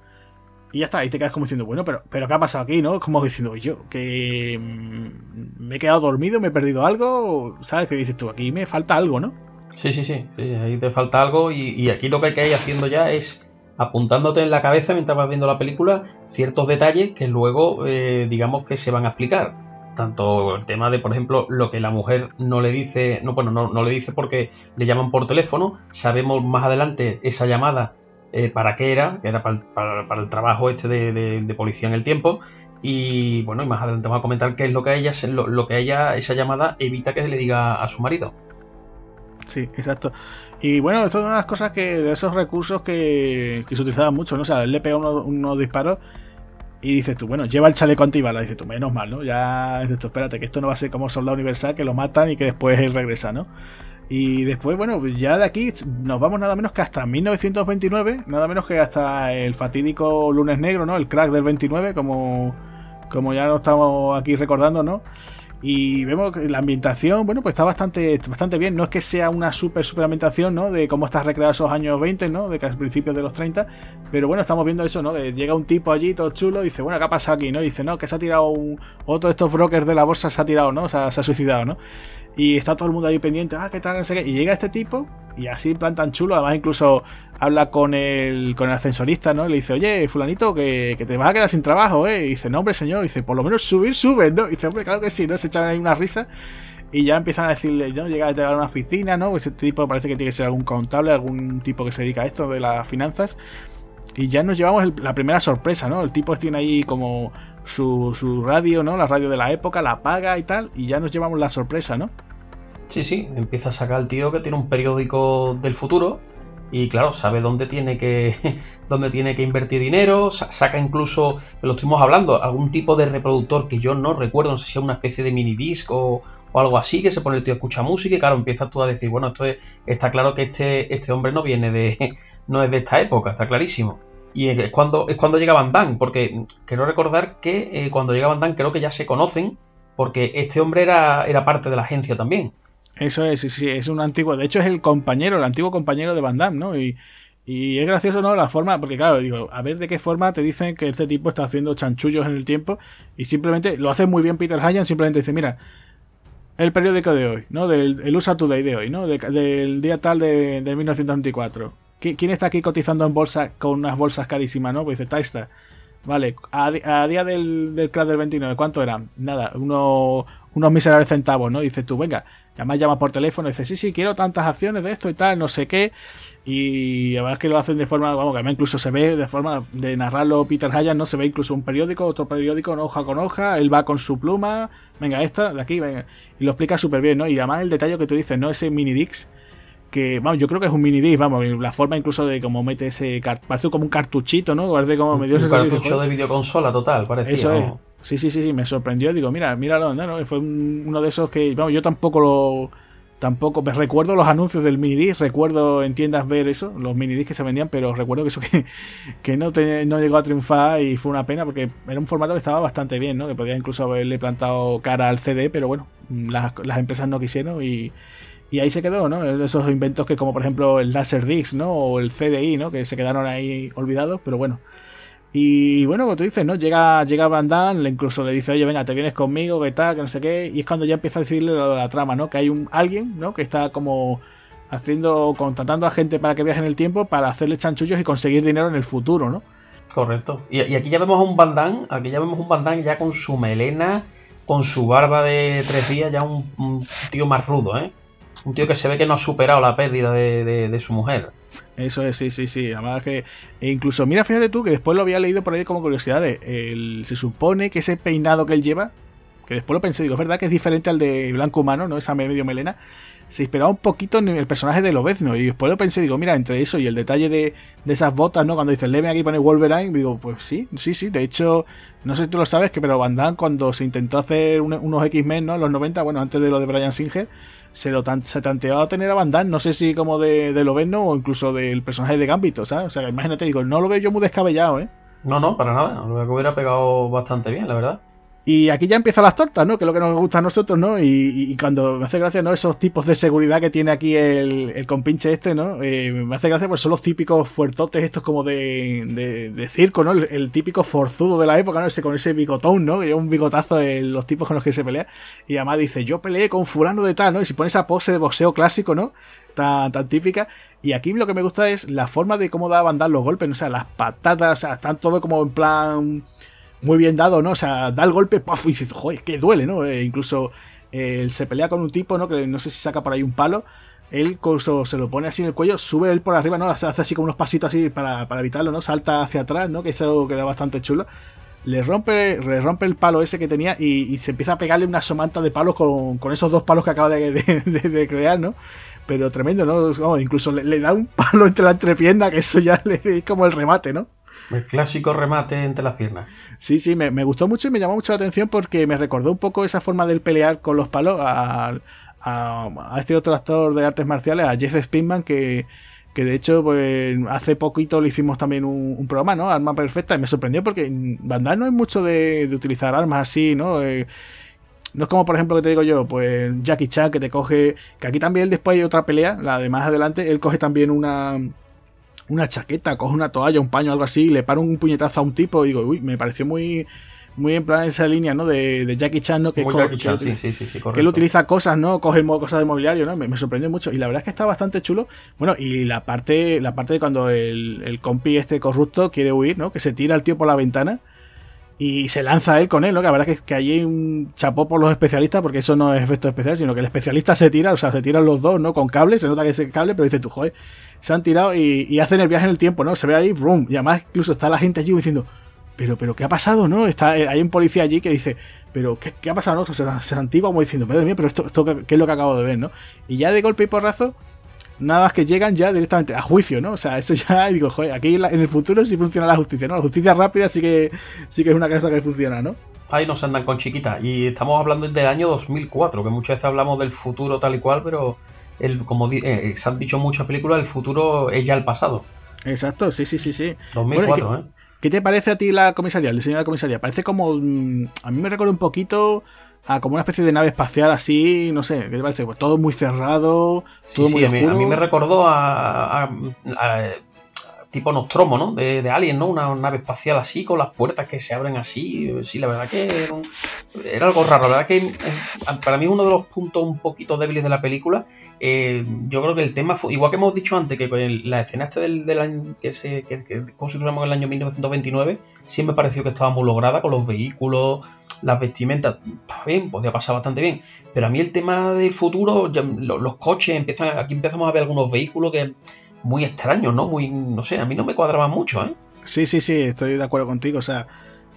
y ya está. Y te quedas como diciendo, bueno, pero, pero ¿qué ha pasado aquí, no? Como diciendo, yo, que mm, me he quedado dormido, me he perdido algo, ¿sabes? Que dices tú, aquí me falta algo, ¿no? Sí, sí, sí, ahí te falta algo y, y aquí lo que hay haciendo ya es apuntándote en la cabeza mientras vas viendo la película ciertos detalles que luego eh, digamos que se van a explicar tanto el tema de, por ejemplo, lo que la mujer no le dice, no, bueno, no, le dice porque le llaman por teléfono, sabemos más adelante esa llamada eh, para qué era, que era para, para, el trabajo este de, policía en el tiempo, y bueno, y más adelante vamos a comentar qué es lo que ella, lo, lo que ella, esa llamada evita que le diga a su marido. Sí, exacto. Y bueno, esto es una de las cosas que, de esos recursos que, que se utilizaban mucho, ¿no? O sea, él le pega unos, disparos y dices tú, bueno, lleva el chaleco antibala. Dices tú, menos mal, ¿no? Ya dices tú, espérate, que esto no va a ser como Soldado Universal, que lo matan y que después él regresa, ¿no? Y después, bueno, ya de aquí nos vamos nada menos que hasta 1929, nada menos que hasta el fatídico lunes negro, ¿no? El crack del 29, como, como ya lo estamos aquí recordando, ¿no? Y vemos que la ambientación, bueno, pues está bastante, bastante bien. No es que sea una super, super ambientación, ¿no? De cómo está recreado esos años 20, ¿no? De casi principios de los 30. Pero bueno, estamos viendo eso, ¿no? llega un tipo allí todo chulo y dice, bueno, ¿qué ha pasado aquí, no? dice, no, que se ha tirado un... Otro de estos brokers de la bolsa se ha tirado, ¿no? se ha suicidado, ¿no? Y está todo el mundo ahí pendiente, ah, qué tal, no sé qué. Y llega este tipo, y así plan tan chulo, además incluso habla con el, con el ascensorista, ¿no? le dice, oye, fulanito, que, te vas a quedar sin trabajo, ¿eh? Y dice, no, hombre, señor, y dice, por lo menos subir, sube, ¿no? Y dice, hombre, claro que sí, ¿no? Se echan ahí una risa. Y ya empiezan a decirle, ¿no? Llega a una oficina, ¿no? Ese tipo parece que tiene que ser algún contable, algún tipo que se dedica a esto de las finanzas. Y ya nos llevamos la primera sorpresa, ¿no? El tipo tiene ahí como su, su radio, ¿no? La radio de la época, la paga y tal. Y ya nos llevamos la sorpresa, ¿no? Sí, sí, empieza a sacar el tío que tiene un periódico del futuro y claro, sabe dónde tiene que dónde tiene que invertir dinero, saca incluso, lo estuvimos hablando, algún tipo de reproductor que yo no recuerdo, no sé si es una especie de mini disc o, algo así, que se pone el tío a escuchar música y claro, empiezas tú a decir, bueno, esto está claro que este, este hombre no viene de, no es de esta época, está clarísimo. Y es cuando, es cuando llega Van Damme, porque quiero recordar que eh, cuando llega Van Damme creo que ya se conocen, porque este hombre era, era parte de la agencia también. Eso es, sí, sí, es un antiguo. De hecho, es el compañero, el antiguo compañero de Van Damme, ¿no? Y, y es gracioso, ¿no? La forma, porque claro, digo, a ver de qué forma te dicen que este tipo está haciendo chanchullos en el tiempo y simplemente lo hace muy bien Peter Hayan, simplemente dice, mira, el periódico de hoy, ¿no? Del el USA Today de hoy, ¿no? del día tal de, de 1924. ¿Quién está aquí cotizando en bolsa con unas bolsas carísimas, no? Pues dice, Taista. Vale, a, día del, del del 29, ¿cuánto eran? Nada, uno, unos miserables centavos, ¿no? Dices tú, venga, además llama por teléfono y dice, sí, sí, quiero tantas acciones de esto y tal, no sé qué. Y es que lo hacen de forma, vamos, que además incluso se ve de forma de narrarlo Peter Hayan, ¿no? Se ve incluso un periódico, otro periódico, hoja con hoja, él va con su pluma, venga, esta, de aquí, venga. Y lo explica súper bien, ¿no? Y además el detalle que tú dices, ¿no? Ese mini Dix que, vamos, yo creo que es un mini disc, vamos, la forma incluso de cómo mete ese, parece como un cartuchito, ¿no? Parece como medio un cartucho de videoconsola total, parece. Eso es. Sí, sí, sí, sí, me sorprendió, digo, mira, míralo, ¿no? Fue uno de esos que, vamos, yo tampoco lo, tampoco, me recuerdo los anuncios del mini disc, recuerdo en tiendas ver eso, los mini discs que se vendían, pero recuerdo que eso que, no, no llegó a triunfar y fue una pena porque era un formato que estaba bastante bien, ¿no? Que podía incluso haberle plantado cara al CD, pero bueno, las, las empresas no quisieron y y ahí se quedó, ¿no? Esos inventos que como por ejemplo el Laserdisc, ¿no? O el CDI, ¿no? Que se quedaron ahí olvidados, pero bueno. Y bueno, como tú dices, ¿no? Llega, llega Van Damme, incluso le dice, oye, venga, te vienes conmigo, que tal, que no sé qué. Y es cuando ya empieza a decirle lo de la trama, ¿no? Que hay un alguien, ¿no? Que está como haciendo, contratando a gente para que viaje en el tiempo para hacerle chanchullos y conseguir dinero en el futuro, ¿no? Correcto. Y, aquí ya vemos a un Van Damme, aquí ya vemos un Van Damme ya con su melena, con su barba de tres días, ya un tío más rudo, ¿eh? Un tío que se ve que no ha superado la pérdida de, su mujer. Eso es, sí, sí, sí. Además que. E incluso, mira, fíjate tú que después lo había leído por ahí como curiosidad. se supone que ese peinado que él lleva, que después lo pensé, digo, es verdad que es diferente al de Blanco Humano, ¿no? Esa medio melena. Se inspiraba un poquito en el personaje de Lobezno. Y después lo pensé, digo, mira, entre eso y el detalle de, esas botas, ¿no? Cuando dice, leme aquí pone Wolverine, digo, pues sí, sí, sí. De hecho, no sé si tú lo sabes, que pero Van Damme cuando se intentó hacer unos X-Men, ¿no? En los 90, bueno, antes de lo de Brian Singer se lo se tanteaba a tener a Van Damme, no sé si como de, de Loveno o incluso del personaje de Gambito, ¿sabes? O sea, imagínate, digo, no lo veo yo muy descabellado, ¿eh? No, no, para nada, lo veo que hubiera pegado bastante bien, la verdad. Y aquí ya empiezan las tortas, ¿no? Que es lo que nos gusta a nosotros, ¿no? Y, cuando me hace gracia, ¿no? Esos tipos de seguridad que tiene aquí el, el compinche este, ¿no? Eh, me hace gracia, pues son los típicos fuertotes estos como de, de, circo, ¿no? El, típico forzudo de la época, ¿no? Ese, con ese bigotón, ¿no? Que un bigotazo de los tipos con los que se pelea. Y además dice, yo peleé con fulano de tal, ¿no? Y si pone esa pose de boxeo clásico, ¿no? Tan, tan típica. Y aquí lo que me gusta es la forma de cómo da a dar los golpes, ¿no? O sea, las patadas, o sea, están todo como en plan muy bien dado, ¿no? O sea, da el golpe, ¡puf! y dices, joder, que duele, ¿no? Eh, incluso eh, él se pelea con un tipo, ¿no? Que no sé si saca por ahí un palo. Él se lo pone así en el cuello, sube él por arriba, ¿no? Hace así como unos pasitos así para, para evitarlo, ¿no? Salta hacia atrás, ¿no? Que eso queda bastante chulo. Le rompe, le rompe el palo ese que tenía y, se empieza a pegarle una somanta de palos con, con esos dos palos que acaba de, crear, ¿no? Pero tremendo, ¿no? incluso le, da un palo entre la entrepierna, que eso ya le, es como el remate, ¿no? El clásico remate entre las piernas. Sí, sí, me, gustó mucho y me llamó mucho la atención porque me recordó un poco esa forma del pelear con los palos a, este otro actor de artes marciales, a Jeff Spinman, que, que de hecho, pues hace poquito le hicimos también un, programa, ¿no? Arma perfecta, y me sorprendió porque Bandai no es mucho de, utilizar armas así, ¿no? Eh, no es como, por ejemplo, que te digo yo, pues Jackie Chan, que te coge. Que aquí también después hay otra pelea, la de más adelante, él coge también una una chaqueta, coge una toalla, un paño, algo así, le paro un puñetazo a un tipo y digo, uy, me pareció muy muy en plan esa línea, ¿no? De, Jackie Chan, ¿no? Que, que, él utiliza cosas, ¿no? Coge cosas de mobiliario, ¿no? Me, sorprendió mucho. Y la verdad es que está bastante chulo. Bueno, y la parte, la parte de cuando el, el compi este corrupto quiere huir, ¿no? Que se tira el tío por la ventana y se lanza él con él, ¿no? Que la verdad es que, que hay un chapó por los especialistas, porque eso no es efecto especial, sino que el especialista se tira, o sea, se tiran los dos, ¿no? Con cable, se nota que es el cable, pero dice tú, joder, se han tirado y, hacen el viaje en el tiempo, ¿no? Se ve ahí, vroom, y además incluso está la gente allí diciendo, pero, pero, ¿qué ha pasado, no? Está, eh, hay un policía allí que dice, pero, ¿qué, ha pasado, no? O sea, se, se como diciendo, pero, pero esto, esto, ¿qué es lo que acabo de ver, no? Y ya de golpe y porrazo, nada más que llegan ya directamente a juicio, ¿no? O sea, eso ya, digo, joder, aquí en el futuro sí funciona la justicia, ¿no? La justicia rápida sí que, sí que es una cosa que funciona, ¿no? Ahí nos andan con chiquita. Y estamos hablando del año 2004, que muchas veces hablamos del futuro tal y cual, pero el, como eh, se han dicho muchas películas, el futuro es ya el pasado. Exacto, sí, sí, sí, sí. 2004, ¿eh? ¿Qué te parece a ti la comisaría, el diseño de la comisaría? Parece como... Mm, a mí me recuerda un poquito a como una especie de nave espacial así, no sé, ¿qué te parece? Pues todo muy cerrado, todo muy a mí, a mí, me recordó a, tipo Nostromo, ¿no? De, de, Alien, ¿no? Una, nave espacial así, con las puertas que se abren así. Sí, la verdad que era, algo raro. La verdad que para mí uno de los puntos un poquito débiles de la película. Eh, yo creo que el tema, fue, igual que hemos dicho antes, que con la escena este del, año que se que, que en el año 1929, sí me pareció que estaba muy lograda con los vehículos, las vestimentas, bien, podía pasar bastante bien. Pero a mí el tema del futuro, los, coches, empiezan, aquí empezamos a ver algunos vehículos que muy extraños, ¿no? Muy, no sé, a mí no me cuadraban mucho, ¿eh? Sí, sí, sí, estoy de acuerdo contigo. O sea,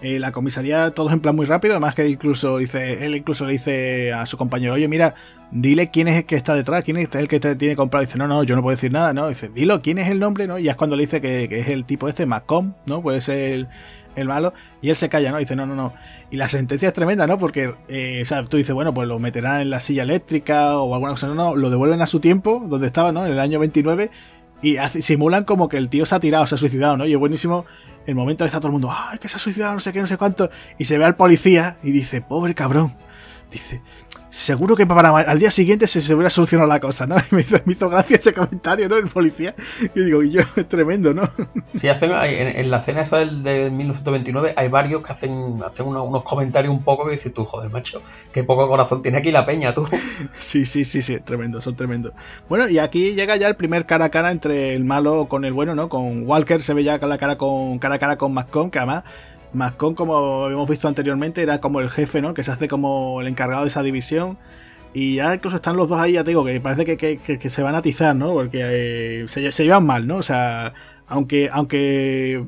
eh, la comisaría todos en plan muy rápido, además que incluso dice, él incluso le dice a su compañero, oye, mira, dile quién es el que está detrás, quién es el que te tiene comprado. Dice, no, no, yo no puedo decir nada, ¿no? Dice, dilo, quién es el nombre, ¿no? Y es cuando le dice que, es el tipo este, Macom, ¿no? Puede ser el, malo. Y él se calla, ¿no? Dice, no, no, no. Y la sentencia es tremenda, ¿no? Porque, eh, o tú dices, bueno, pues lo meterán en la silla eléctrica o alguna cosa. No, no, lo devuelven a su tiempo, donde estaba, ¿no? En el año 29. Y simulan como que el tío se ha tirado, se ha suicidado, ¿no? Y es buenísimo el momento que está todo el mundo, ay, que se ha suicidado, no sé qué, no sé cuánto, y se ve al policía y dice, pobre cabrón, dice, seguro que para al día siguiente se, se hubiera solucionado la cosa, ¿no? Y me hizo, gracia ese comentario, ¿no? El policía. Y digo, y yo, es tremendo, ¿no? Sí, hacen, en, la escena esa del, 1929 hay varios que hacen, hacen unos, comentarios un poco que dices tú, joder, macho, qué poco corazón tiene aquí la peña, tú. Sí, sí, sí, sí, tremendo, son tremendos. Bueno, y aquí llega ya el primer cara a cara entre el malo con el bueno, ¿no? Con Walker se ve ya la cara con cara a cara con McCon, que además Mascon, como hemos visto anteriormente, era como el jefe, ¿no? Que se hace como el encargado de esa división. Y ya incluso están los dos ahí, ya te digo, que parece que, se van a atizar, ¿no? Porque eh, se, llevan mal, ¿no? O sea, aunque, aunque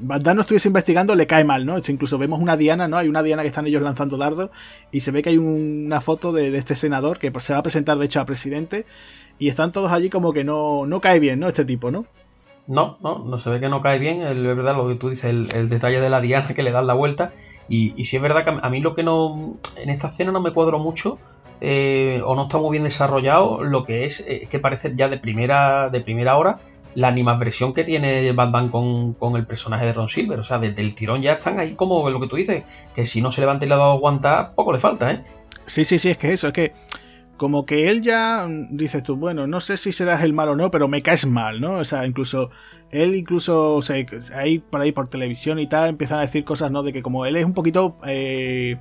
no estuviese investigando, le cae mal, ¿no? Incluso vemos una diana, ¿no? Hay una diana que están ellos lanzando dardos y se ve que hay una foto de, este senador que se va a presentar, de hecho, a presidente y están todos allí como que no, no cae bien, ¿no? Este tipo, ¿no? No, no, no se ve que no cae bien. Es verdad lo que tú dices, el, detalle de la diana que le dan la vuelta. Y, y sí es verdad que a mí lo que no. En esta escena no me cuadro mucho. Eh, o no está muy bien desarrollado. Lo que es, es que parece ya de primera, de primera hora la animadversión que tiene Batman con, con, el personaje de Ron Silver. O sea, desde el tirón ya están ahí como lo que tú dices, que si no se levanta y le ha dado aguantar, poco le falta, ¿eh? Sí, sí, sí, es que eso, es que como que él ya dices tú, bueno, no sé si serás el mal o no, pero me caes mal, ¿no? O sea, incluso él incluso, o sea, ahí por ahí por televisión y tal, empiezan a decir cosas, ¿no? De que como él es un poquito eh,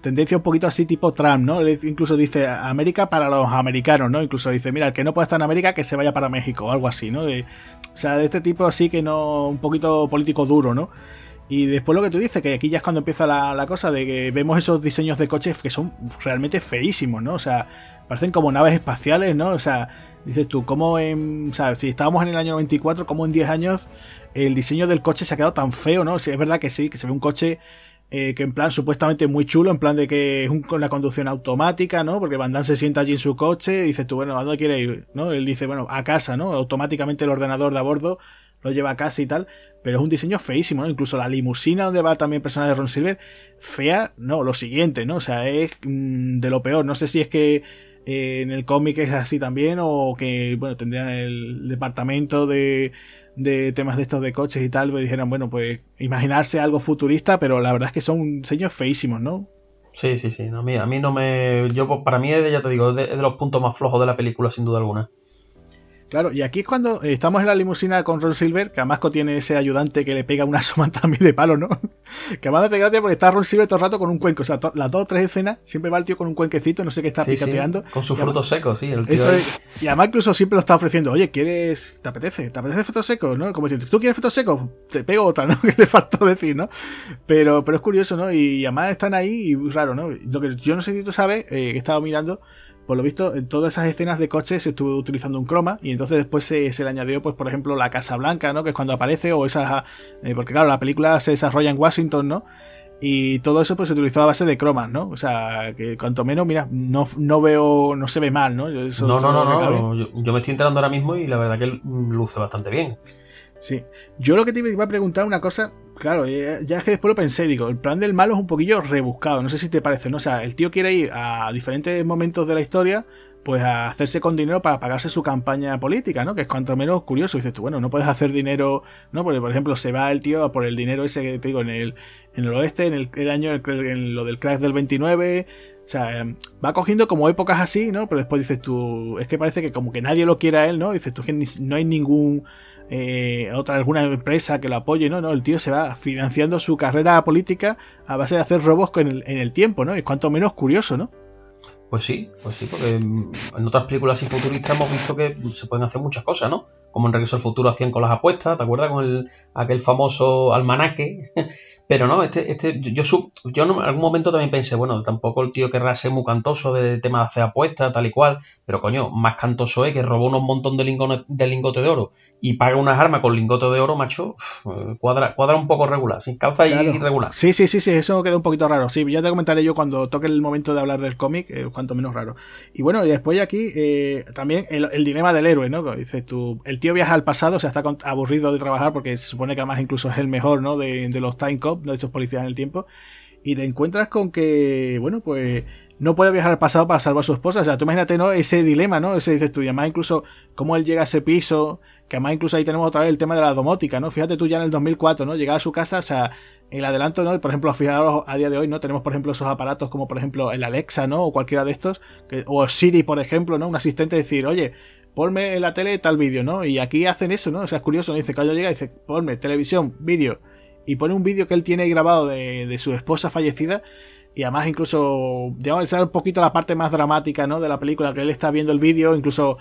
tendencia un poquito así tipo Trump, ¿no? Él incluso dice América para los americanos, ¿no? Incluso dice, mira, el que no pueda estar en América que se vaya para México o algo así, ¿no? o sea, de este tipo así que no, un poquito político duro, ¿no? Y después lo que tú dices, que aquí ya es cuando empieza la, cosa de que vemos esos diseños de coches que son realmente feísimos, ¿no? O sea, parecen como naves espaciales, ¿no? O sea, dices tú, ¿cómo en. O sea, si estábamos en el año 94, ¿cómo en 10 años el diseño del coche se ha quedado tan feo, ¿no? Si es verdad que sí, que se ve un coche. Eh, que en plan supuestamente muy chulo, en plan de que es con la conducción automática, ¿no? Porque Van se sienta allí en su coche y dices tú, bueno, ¿a dónde quiere ir? ¿No? Él dice, bueno, a casa, ¿no? Automáticamente el ordenador de a bordo lo lleva a casa y tal. Pero es un diseño feísimo, ¿no? Incluso la limusina donde va también personaje de Ron Silver, fea, no, lo siguiente, ¿no? O sea, es mm, de lo peor. No sé si es que eh, en el cómic es así también o que, bueno, tendrían el departamento de, de temas de estos de coches y tal, pues dijeran, bueno, pues imaginarse algo futurista, pero la verdad es que son diseños feísimos, ¿no? Sí, sí, sí. a, mí, a mí no me. Yo, pues, para mí, ya te digo, es de los puntos más flojos de la película, sin duda alguna. Claro, y aquí es cuando eh, estamos en la limusina con Ron Silver, que además tiene ese ayudante que le pega una soma también de palo, ¿no? que además me gracia porque está Ron Silver todo el rato con un cuenco. O sea, las dos o tres escenas siempre va el tío con un cuenquecito, no sé qué está picateando. con sus frutos secos, sí. El tío y además incluso siempre lo está ofreciendo. Oye, ¿quieres. ¿Te apetece? ¿Te apetece frutos secos? ¿No? Como diciendo, ¿tú quieres frutos secos? Te pego otra, ¿no? que le faltó decir, ¿no? Pero, pero es curioso, ¿no? Y, además están ahí y raro, ¿no? Lo que yo no sé si tú sabes, eh, que he estado mirando por lo visto, en todas esas escenas de coches se estuvo utilizando un croma y entonces después se, le añadió, pues, por ejemplo, la Casa Blanca, ¿no? Que es cuando aparece, o esas. Eh, porque, claro, la película se desarrolla en Washington, ¿no? Y todo eso pues se utilizó a base de cromas, ¿no? O sea, que cuanto menos, mira, no, no veo, no se ve mal, ¿no? no, no, no, no, yo, yo, me estoy enterando ahora mismo y la verdad que luce bastante bien. Sí. Yo lo que te iba a preguntar una cosa, claro, ya, es que después lo pensé, digo, el plan del malo es un poquillo rebuscado, no sé si te parece, ¿no? O sea, el tío quiere ir a diferentes momentos de la historia, pues a hacerse con dinero para pagarse su campaña política, ¿no? Que es cuanto menos curioso. dices tú, bueno, no puedes hacer dinero, ¿no? Porque, por ejemplo, se va el tío por el dinero ese que te digo en el, en el oeste, en el, año, en lo del crash del 29. O sea, va cogiendo como épocas así, ¿no? Pero después dices tú, es que parece que como que nadie lo quiere a él, ¿no? Dices tú que no hay ningún eh, otra alguna empresa que lo apoye, ¿no? ¿no? El tío se va financiando su carrera política a base de hacer robos en el, en el tiempo, ¿no? Es cuanto menos curioso, ¿no? Pues sí, pues sí, porque en otras películas y futuristas hemos visto que se pueden hacer muchas cosas, ¿no? Como en Regreso al Futuro hacían con las apuestas, ¿te acuerdas? Con el, aquel famoso almanaque. Pero no, este, este, yo, yo, en algún momento también pensé, bueno, tampoco el tío querrá ser muy cantoso de tema de hacer apuestas, tal y cual, pero coño, más cantoso es que robó unos montón de, lingote de lingote de oro y paga unas armas con lingote de oro, macho, cuadra, cuadra un poco regular, sin calza y irregular. Sí, sí, sí, sí, eso queda un poquito raro. Sí, ya te comentaré yo cuando toque el momento de hablar del cómic, eh, cuanto menos raro. Y bueno, y después aquí eh, también el, dilema del héroe, ¿no? Dices tú, el tío viaja al pasado, o sea, está aburrido de trabajar porque se supone que además incluso es el mejor, ¿no? De, de los Time Cop, de esos policías en el tiempo. Y te encuentras con que, bueno, pues no puede viajar al pasado para salvar a su esposa. O sea, tú imagínate, ¿no? Ese dilema, ¿no? Ese dices tú, y además incluso cómo él llega a ese piso, que además incluso ahí tenemos otra vez el tema de la domótica, ¿no? Fíjate tú ya en el 2004, ¿no? Llegar a su casa, o sea, el adelanto, ¿no? Por ejemplo, fijaros a día de hoy, ¿no? Tenemos, por ejemplo, esos aparatos como, por ejemplo, el Alexa, ¿no? O cualquiera de estos, o Siri, por ejemplo, ¿no? Un asistente decir, oye, ponme en la tele tal vídeo, ¿no? Y aquí hacen eso, ¿no? O sea, es curioso, ¿no? Dice, cuando llega, dice, ponme televisión, vídeo, y pone un vídeo que él tiene grabado de, su esposa fallecida, y además incluso, digamos, es un poquito la parte más dramática, ¿no? De la película, que él está viendo el vídeo, incluso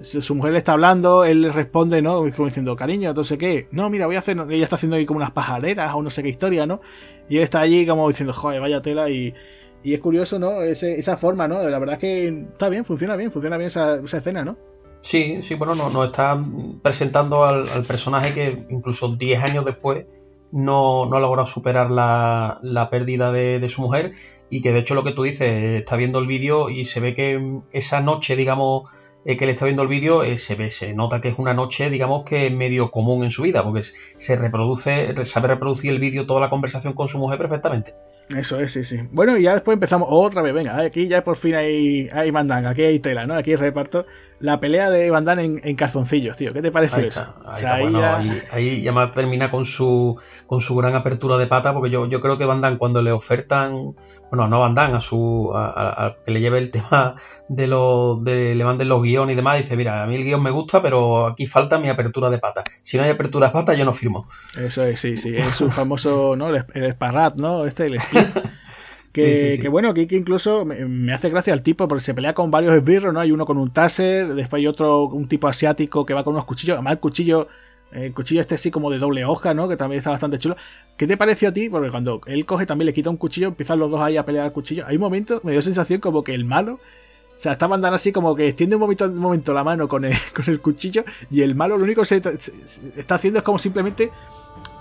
su mujer le está hablando, él le responde, ¿no? Como diciendo, cariño, entonces qué, no, mira, voy a hacer, ella está haciendo ahí como unas pajareras o no sé qué historia, ¿no? Y él está allí como diciendo, joder, vaya tela y... Y es curioso, ¿no? esa forma, ¿no? La verdad es que está bien, funciona bien, funciona bien esa, escena, ¿no? Sí, sí, bueno, nos, está presentando al, personaje que incluso 10 años después no, no ha logrado superar la, pérdida de, de, su mujer y que de hecho lo que tú dices, está viendo el vídeo y se ve que esa noche, digamos, eh, que le está viendo el vídeo, eh, se ve, se nota que es una noche, digamos que medio común en su vida, porque se reproduce, sabe reproducir el vídeo, toda la conversación con su mujer perfectamente. Eso es, sí, sí. Bueno, y ya después empezamos otra vez, venga, aquí ya por fin hay, hay mandanga, aquí hay tela, ¿no? Aquí reparto la pelea de Van Damme en, en calzoncillos, tío. ¿Qué te parece eso? Ahí, ya... termina con su, con su gran apertura de pata, porque yo, yo creo que Van Damme cuando le ofertan, bueno, no Van Damme, a su, a, que le lleve el tema de los, de le manden los guiones y demás, dice, mira, a mí el guion me gusta, pero aquí falta mi apertura de pata. Si no hay apertura de pata, yo no firmo. Eso es, sí, sí. Es un famoso, ¿no? El, el Sparrat, ¿no? Este, el split. Que, bueno, que, incluso me, hace gracia el tipo porque se pelea con varios esbirros, ¿no? Hay uno con un taser, después hay otro, un tipo asiático que va con unos cuchillos. Además, el cuchillo, el cuchillo este así como de doble hoja, ¿no? Que también está bastante chulo. ¿Qué te pareció a ti? Porque cuando él coge también le quita un cuchillo, empiezan los dos ahí a pelear al cuchillo. Hay un momento, me dio sensación como que el malo o sea, estaban dando así como que extiende un momento, un momento la mano con el, con el cuchillo y el malo lo único que se, está haciendo es como simplemente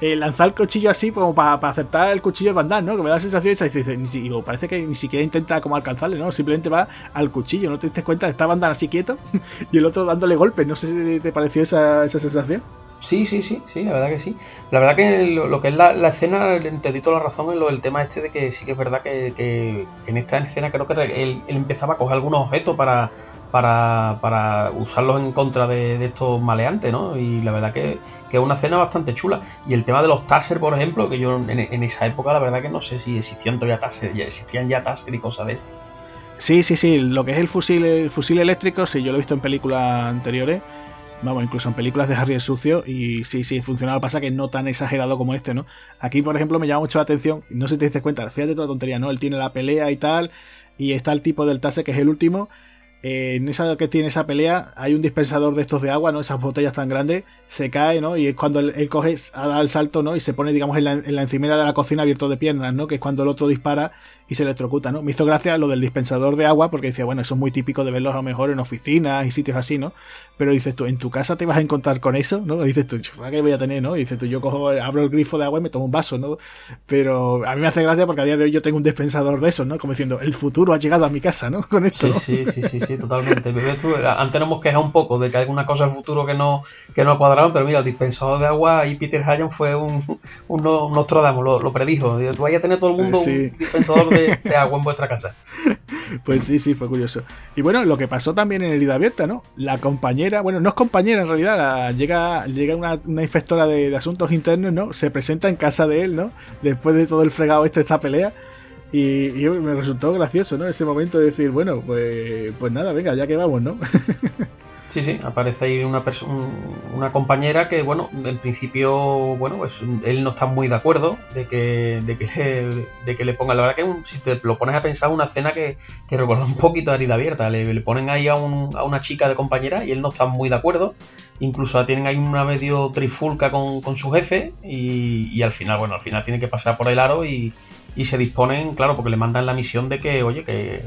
eh, lanzar el cuchillo así como para, aceptar el cuchillo de Van ¿no? Que me da la sensación esa, dice, dice, parece que ni siquiera intenta como alcanzarle, ¿no? Simplemente va al cuchillo, ¿no te diste cuenta? Está Van así quieto y el otro dándole golpes, no sé si te pareció esa, esa sensación. Sí, sí, sí, sí, la verdad que sí. La verdad que lo, que es la, escena, te di toda la razón en lo del tema este de que sí que es verdad que, en esta escena creo que él, empezaba a coger algunos objetos para, para, usarlos en contra de, estos maleantes, ¿no? Y la verdad que, es una escena bastante chula. Y el tema de los taser, por ejemplo, que yo en, esa época la verdad que no sé si existían todavía taser, ya existían ya taser y cosas de eso. Sí, sí, sí, lo que es el fusil, el fusil eléctrico, sí, yo lo he visto en películas anteriores Vamos, incluso en películas de Harry el Sucio, y sí, sí, funcionaba. Pasa que no tan exagerado como este, ¿no? Aquí, por ejemplo, me llama mucho la atención, no sé si te diste cuenta, fíjate toda la tontería, ¿no? Él tiene la pelea y tal, y está el tipo del Tase, que es el último. Eh, en esa que tiene esa pelea, hay un dispensador de estos de agua, ¿no? Esas botellas tan grandes, se cae, ¿no? Y es cuando él, coge, da el salto, ¿no? Y se pone, digamos, en la, en la encimera de la cocina abierto de piernas, ¿no? Que es cuando el otro dispara y se electrocuta, ¿no? Me hizo gracia lo del dispensador de agua, porque decía, bueno, eso es muy típico de verlo a lo mejor en oficinas y sitios así, ¿no? Pero dices tú, ¿en tu casa te vas a encontrar con eso? ¿No? dices tú, ¿qué voy a tener, no? Y dices tú, yo cojo, abro el grifo de agua y me tomo un vaso, ¿no? Pero a mí me hace gracia porque a día de hoy yo tengo un dispensador de eso, ¿no? Como diciendo, el futuro ha llegado a mi casa, ¿no? Con esto. Sí, sí, sí, sí, totalmente. antes nos hemos quejado un poco de que hay alguna cosa en el futuro que no, que no ha cuadrado, pero mira, el dispensador de agua y Peter Hayan fue un, un, Nostradamus, lo, lo predijo. Tú vayas a tener todo el mundo un dispensador de de, agua en vuestra casa. Pues sí, sí, fue curioso. Y bueno, lo que pasó también en Herida Abierta, ¿no? La compañera, bueno, no es compañera en realidad, llega, llega una, inspectora de, asuntos internos, ¿no? Se presenta en casa de él, ¿no? Después de todo el fregado este, esta pelea. Y, me resultó gracioso, ¿no? Ese momento de decir, bueno, pues, pues nada, venga, ya que vamos, ¿no? Sí, sí, aparece ahí una, una compañera que, bueno, en principio, bueno, pues él no está muy de acuerdo de que, de que, le, de que le pongan. La verdad que si te lo pones a pensar, una escena que, que recuerda un poquito a herida abierta. Le, ponen ahí a, un, a, una chica de compañera y él no está muy de acuerdo. Incluso tienen ahí una medio trifulca con, con su jefe y, y, al final, bueno, al final tiene que pasar por el aro y, y se disponen, claro, porque le mandan la misión de que, oye, que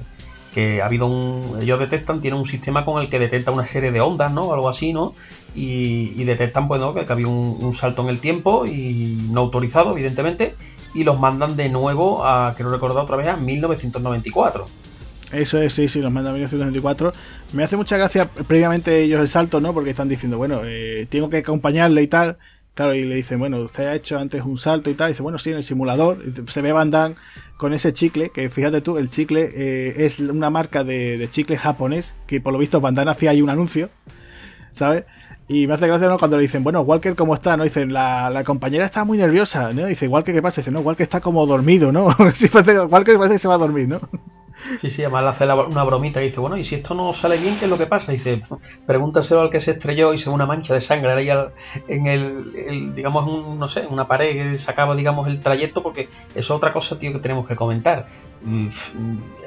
que ha habido un. Ellos detectan, tienen un sistema con el que detecta una serie de ondas, ¿no? Algo así, ¿no? Y, detectan, pues, ¿no? Que, había un, salto en el tiempo y no autorizado, evidentemente, y los mandan de nuevo a, quiero recordar otra vez, a 1994. Eso es, sí, sí, los mandan a 1994. Me hace mucha gracia previamente ellos el salto, ¿no? Porque están diciendo, bueno, eh, tengo que acompañarle y tal. Claro, y le dicen, bueno, usted ha hecho antes un salto y tal. Y dice, bueno, sí, en el simulador. Se ve Van Damme con ese chicle, que fíjate tú, el chicle eh, es una marca de, chicle japonés, que por lo visto Van Damme hacía ahí un anuncio, ¿sabes? Y me hace gracia ¿no? cuando le dicen, bueno, Walker, ¿cómo está? ¿No? Dicen, la, la compañera está muy nerviosa, ¿no? Dice, Walker, ¿qué pasa? Dice, no, Walker está como dormido, ¿no? Walker parece que se va a dormir, ¿no? Sí, sí, además le hace una bromita y dice, bueno, y si esto no sale bien, ¿qué es lo que pasa? dice, pregúntaselo al que se estrelló y se ve una mancha de sangre ahí en el, digamos, no sé, una pared que sacaba, digamos, el trayecto, porque eso es otra cosa, tío, que tenemos que comentar. Mm,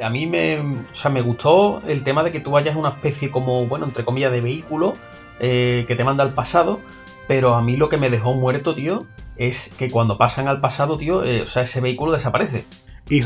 a mí me, o sea, me gustó el tema de que tú vayas una especie como, bueno, entre comillas, de vehículo eh, que te manda al pasado, pero a mí lo que me dejó muerto, tío, es que cuando pasan al pasado, tío, eh, o sea, ese vehículo desaparece y,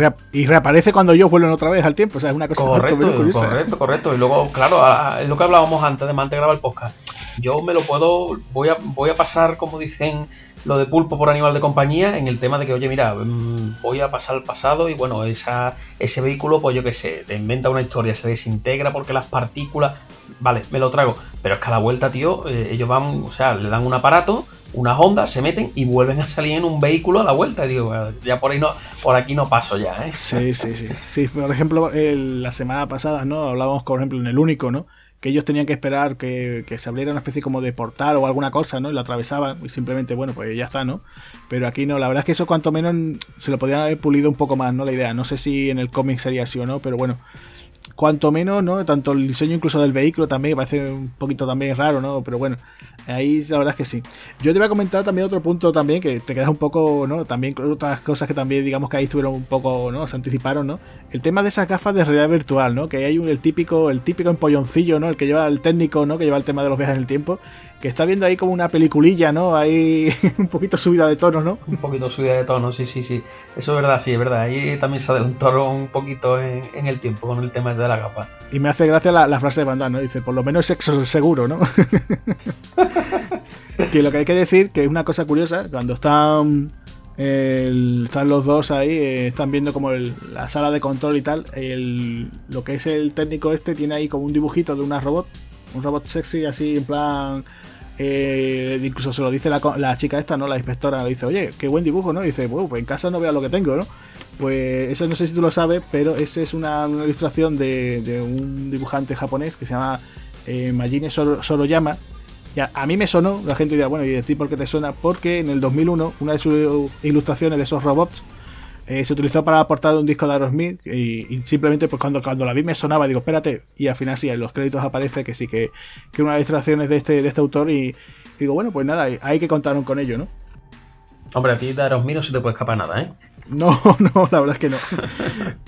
reaparece cuando ellos vuelven otra vez al tiempo. O sea, es una cosa correcto, correcto, correcto. Y luego, claro, es lo que hablábamos antes de mantener el podcast. Yo me lo puedo, voy a, voy a pasar, como dicen, lo de pulpo por animal de compañía en el tema de que, oye, mira, mm, voy a pasar al pasado y bueno, esa, ese vehículo, pues yo qué sé, te inventa una historia, se desintegra porque las partículas, vale, me lo trago. Pero es que a la vuelta, tío, eh, ellos van, o sea, le dan un aparato unas ondas, se meten y vuelven a salir en un vehículo a la vuelta. Digo, ya por ahí no, por aquí no paso ya, ¿eh? Sí, sí, sí. Sí, por ejemplo, la semana pasada, ¿no? Hablábamos, por ejemplo, en el único, ¿no? Que ellos tenían que esperar que, se abriera una especie como de portal o alguna cosa, ¿no? Y lo atravesaban y simplemente, bueno, pues ya está, ¿no? Pero aquí no, la verdad es que eso cuanto menos se lo podían haber pulido un poco más, ¿no? La idea. No sé si en el cómic sería así o no, pero bueno cuanto menos, ¿no? Tanto el diseño incluso del vehículo también, parece un poquito también raro, ¿no? Pero bueno, ahí la verdad es que sí. Yo te voy a comentar también otro punto también, que te quedas un poco, ¿no? También otras cosas que también, digamos que ahí estuvieron un poco, ¿no? Se anticiparon, ¿no? El tema de esas gafas de realidad virtual, ¿no? Que hay un, el típico, el típico empolloncillo, ¿no? El que lleva el técnico, ¿no? Que lleva el tema de los viajes en el tiempo que está viendo ahí como una peliculilla, ¿no? Ahí un poquito subida de tono, ¿no? Un poquito subida de tono, sí, sí, sí. Eso es verdad, sí, es verdad. Ahí también se adelantó un poquito en, el tiempo con el tema de la capa. Y me hace gracia la, frase de Bandana, ¿no? Dice, por lo menos sexo seguro, ¿no? que lo que hay que decir, que es una cosa curiosa, cuando están... están los dos ahí, eh, están viendo como la sala de control y tal. lo que es el técnico este tiene ahí como un dibujito de una robot, un robot sexy así en plan eh, incluso se lo dice la, chica esta, ¿no? La inspectora, le dice, oye, qué buen dibujo, ¿no? dice, bueno, pues en casa no veo lo que tengo, ¿no? Pues eso no sé si tú lo sabes, pero esa es una, ilustración de, un dibujante japonés que se llama eh, Majine Soroyama. Ya, a mí me sonó, la gente dirá, bueno, ¿y de ti por qué te suena? Porque en el 2001, una de sus ilustraciones de esos robots eh, se utilizó para la portada de un disco de Aerosmith y, simplemente pues cuando, cuando la vi me sonaba, digo, espérate, y al final sí, en los créditos aparece que sí, que, que una de las ilustraciones de este, de este autor y, digo, bueno, pues nada, hay que contar con ello, ¿no? Hombre, a ti de Aerosmith no se te puede escapar nada, ¿eh? No, no, la verdad es que no.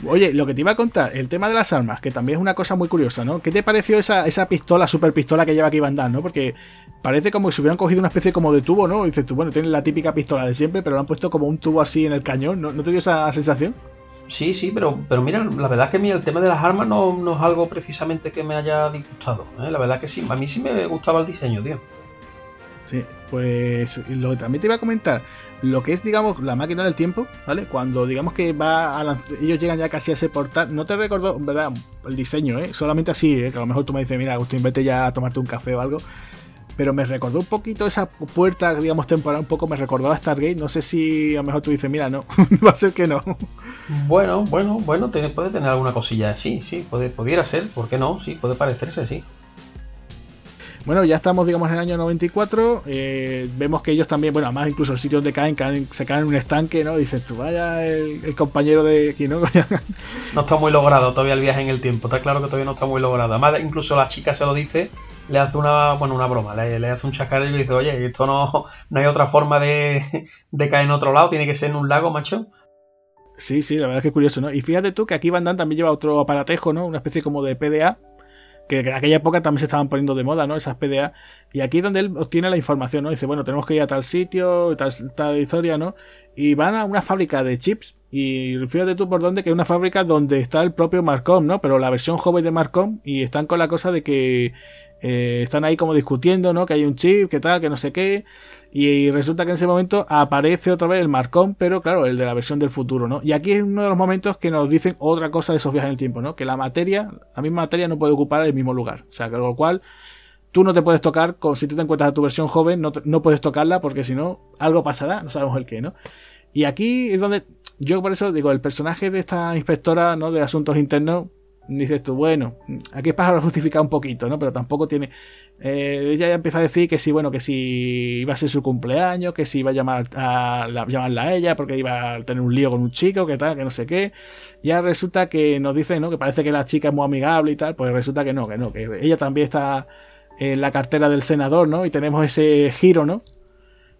Oye, lo que te iba a contar, el tema de las armas, que también es una cosa muy curiosa, ¿no? ¿Qué te pareció esa, esa pistola, super pistola que lleva aquí Van Damme, ¿no? Porque parece como si hubieran cogido una especie como de tubo, ¿no? Y dices tú, bueno, tienen la típica pistola de siempre, pero lo han puesto como un tubo así en el cañón, ¿no, ¿No te dio esa sensación? Sí, sí, pero, pero mira, la verdad es que mira, el tema de las armas no, no es algo precisamente que me haya disgustado. ¿eh? La verdad que sí, a mí sí me gustaba el diseño, tío. Sí, pues lo que también te iba a comentar, lo que es, digamos, la máquina del tiempo, ¿vale? Cuando digamos que va a ellos llegan ya casi a ese portal, no te recuerdo, ¿verdad? El diseño, ¿eh? Solamente así, ¿eh? Que a lo mejor tú me dices, mira, Agustín, vete ya a tomarte un café o algo. Pero me recordó un poquito esa puerta, digamos, temporal, un poco me recordó a Stargate. No sé si a lo mejor tú dices, mira, no, va a ser que no. Bueno, bueno, bueno, puede tener alguna cosilla, sí, sí, puede, pudiera ser, ¿por qué no? Sí, puede parecerse, sí. Bueno, ya estamos, digamos, en el año 94. Eh, vemos que ellos también, bueno, además incluso el sitio donde caen, se caen en un estanque, ¿no? Dices tú, vaya el, compañero de aquí, ¿no? no está muy logrado todavía el viaje en el tiempo. Está claro que todavía no está muy logrado. Además, incluso la chica se lo dice, le hace una, bueno, una broma, le, hace un chascarrillo y dice, oye, esto no, no hay otra forma de, de caer en otro lado, tiene que ser en un lago, macho. Sí, sí, la verdad es que es curioso, ¿no? Y fíjate tú que aquí Van Damme también lleva otro aparatejo, ¿no? Una especie como de PDA, que en aquella época también se estaban poniendo de moda, ¿no? Esas PDA. Y aquí es donde él obtiene la información, ¿no? Dice, bueno, tenemos que ir a tal sitio, tal, tal historia, ¿no? Y van a una fábrica de chips. Y fíjate tú por dónde, que es una fábrica donde está el propio Marcom, ¿no? Pero la versión joven de Marcom. Y están con la cosa de que eh, están ahí como discutiendo, ¿no? Que hay un chip, que tal, que no sé qué. Y, resulta que en ese momento aparece otra vez el Marcón, pero claro, el de la versión del futuro, ¿no? Y aquí es uno de los momentos que nos dicen otra cosa de esos viajes en el tiempo, ¿no? Que la materia, la misma materia no puede ocupar el mismo lugar. O sea, con lo cual tú no te puedes tocar, con, si tú te encuentras a tu versión joven, no, no puedes tocarla porque si no, algo pasará, no sabemos el qué, ¿no? Y aquí es donde yo por eso digo, el personaje de esta inspectora, ¿no? De asuntos internos, dices tú, bueno, aquí es para justificar un poquito, ¿no? Pero tampoco tiene. Eh, ella ya empieza a decir que sí, bueno, que si iba a ser su cumpleaños, que si iba a llamar a llamarla a ella porque iba a tener un lío con un chico, que tal, que no sé qué. Ya resulta que nos dice, ¿no? Que parece que la chica es muy amigable y tal, pues resulta que no, que no, que ella también está en la cartera del senador, ¿no? Y tenemos ese giro, ¿no?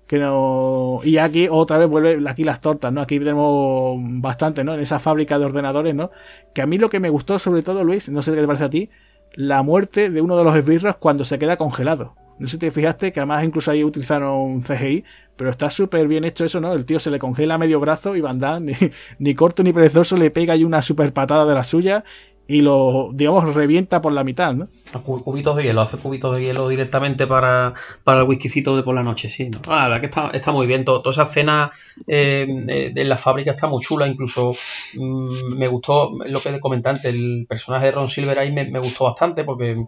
Que no y aquí otra vez vuelve aquí las tortas no aquí tenemos bastante no en esa fábrica de ordenadores no que a mí lo que me gustó sobre todo Luis no sé qué te parece a ti la muerte de uno de los esbirros cuando se queda congelado. No sé si te fijaste que además incluso ahí utilizaron CGI pero está súper bien hecho eso no el tío se le congela medio brazo y Van ni, ni corto ni perezoso le pega ahí una super patada de la suya y lo, digamos, revienta por la mitad, ¿no? Cubitos de hielo, hace cubitos de hielo directamente para, para el whiskycito de por la noche, sí. ¿no? Ah, la verdad que está, está muy bien. toda esa escena eh, en la fábrica está muy chula. Incluso mm, me gustó lo que comentaste, el personaje de Ron Silver ahí me, me gustó bastante porque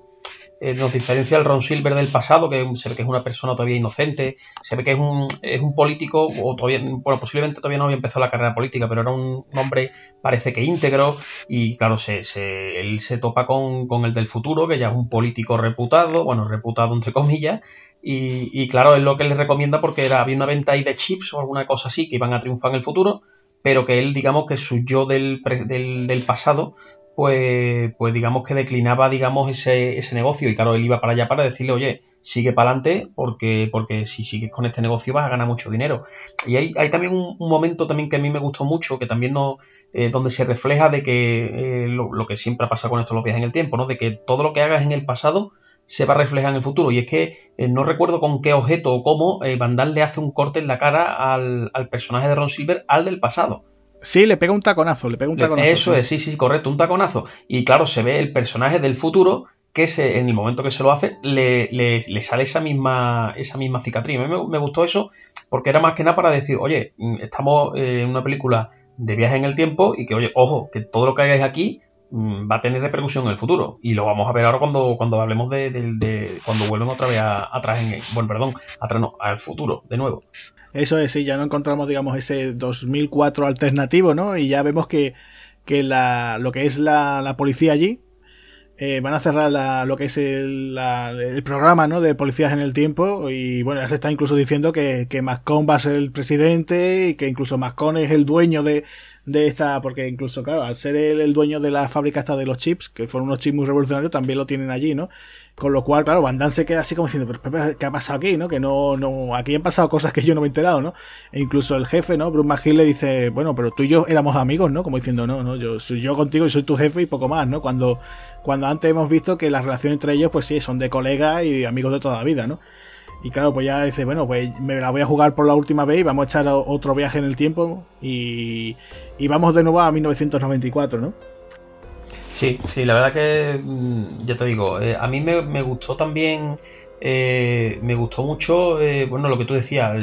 eh, nos diferencia el Ron Silver del pasado, que se ve que es una persona todavía inocente, se ve que es un, es un político, o todavía, bueno, posiblemente todavía no había empezado la carrera política, pero era un, hombre, parece que íntegro, y claro, se, se, él se topa con, con, el del futuro, que ya es un político reputado, bueno, reputado entre comillas, y, y claro, es lo que le recomienda porque era, había una venta ahí de chips o alguna cosa así que iban a triunfar en el futuro, pero que él, digamos, que su yo del, del, del pasado pues, pues digamos que declinaba, digamos, ese, ese negocio. Y claro, él iba para allá para decirle, oye, sigue para adelante, porque, porque si sigues con este negocio vas a ganar mucho dinero. Y hay, hay también un, momento también que a mí me gustó mucho, que también no, eh, donde se refleja de que eh, lo, que siempre ha pasado con esto los viajes en el tiempo, ¿no? De que todo lo que hagas en el pasado se va a reflejar en el futuro. Y es que eh, no recuerdo con qué objeto o cómo Van Damme le hace un corte en la cara al, al personaje de Ron Silver al del pasado. Sí, le pega un taconazo, le pega un taconazo. Eso es, sí, sí, correcto, un taconazo. Y claro, se ve el personaje del futuro que se, en el momento que se lo hace le, le, sale esa misma, esa misma cicatriz. A mí me, gustó eso porque era más que nada para decir, oye, mm, estamos en una película de viaje en el tiempo y que, oye, ojo, que todo lo que hagáis aquí va a tener repercusión en el futuro. Y lo vamos a ver ahora cuando, cuando hablemos de, cuando vuelven otra vez atrás en bueno, perdón, atrás no, al futuro, de nuevo. Eso es, sí, ya no encontramos, digamos, ese 2004 alternativo, ¿no? Y ya vemos que, que la, lo que es la, la policía allí, eh, van a cerrar la, lo que es el, el, programa ¿no? de policías en el tiempo y bueno, ya se está incluso diciendo que, que va a ser el presidente y que incluso Mascon es el dueño de, de esta, porque incluso, claro, al ser el dueño de la fábrica esta de los chips, que fueron unos chips muy revolucionarios, también lo tienen allí, ¿no? Con lo cual, claro, Van Damme se queda así como diciendo, pero, ¿qué ha pasado aquí, no? Que no, no, aquí han pasado cosas que yo no me he enterado, ¿no? E incluso el jefe, ¿no? Bruce McGill le dice, bueno, pero tú y yo éramos amigos, ¿no? Como diciendo, no, no, yo soy yo contigo y soy tu jefe y poco más, ¿no? Cuando, cuando antes hemos visto que las relaciones entre ellos, pues sí, son de colega y amigos de toda la vida, ¿no? Y claro, pues ya dice, bueno, pues me la voy a jugar por la última vez y vamos a echar otro viaje en el tiempo y, y vamos de nuevo a 1994, ¿no? Sí, sí, la verdad que, mm, ya te digo, eh, a mí me, gustó también, eh, me gustó mucho, eh, bueno, lo que tú decías,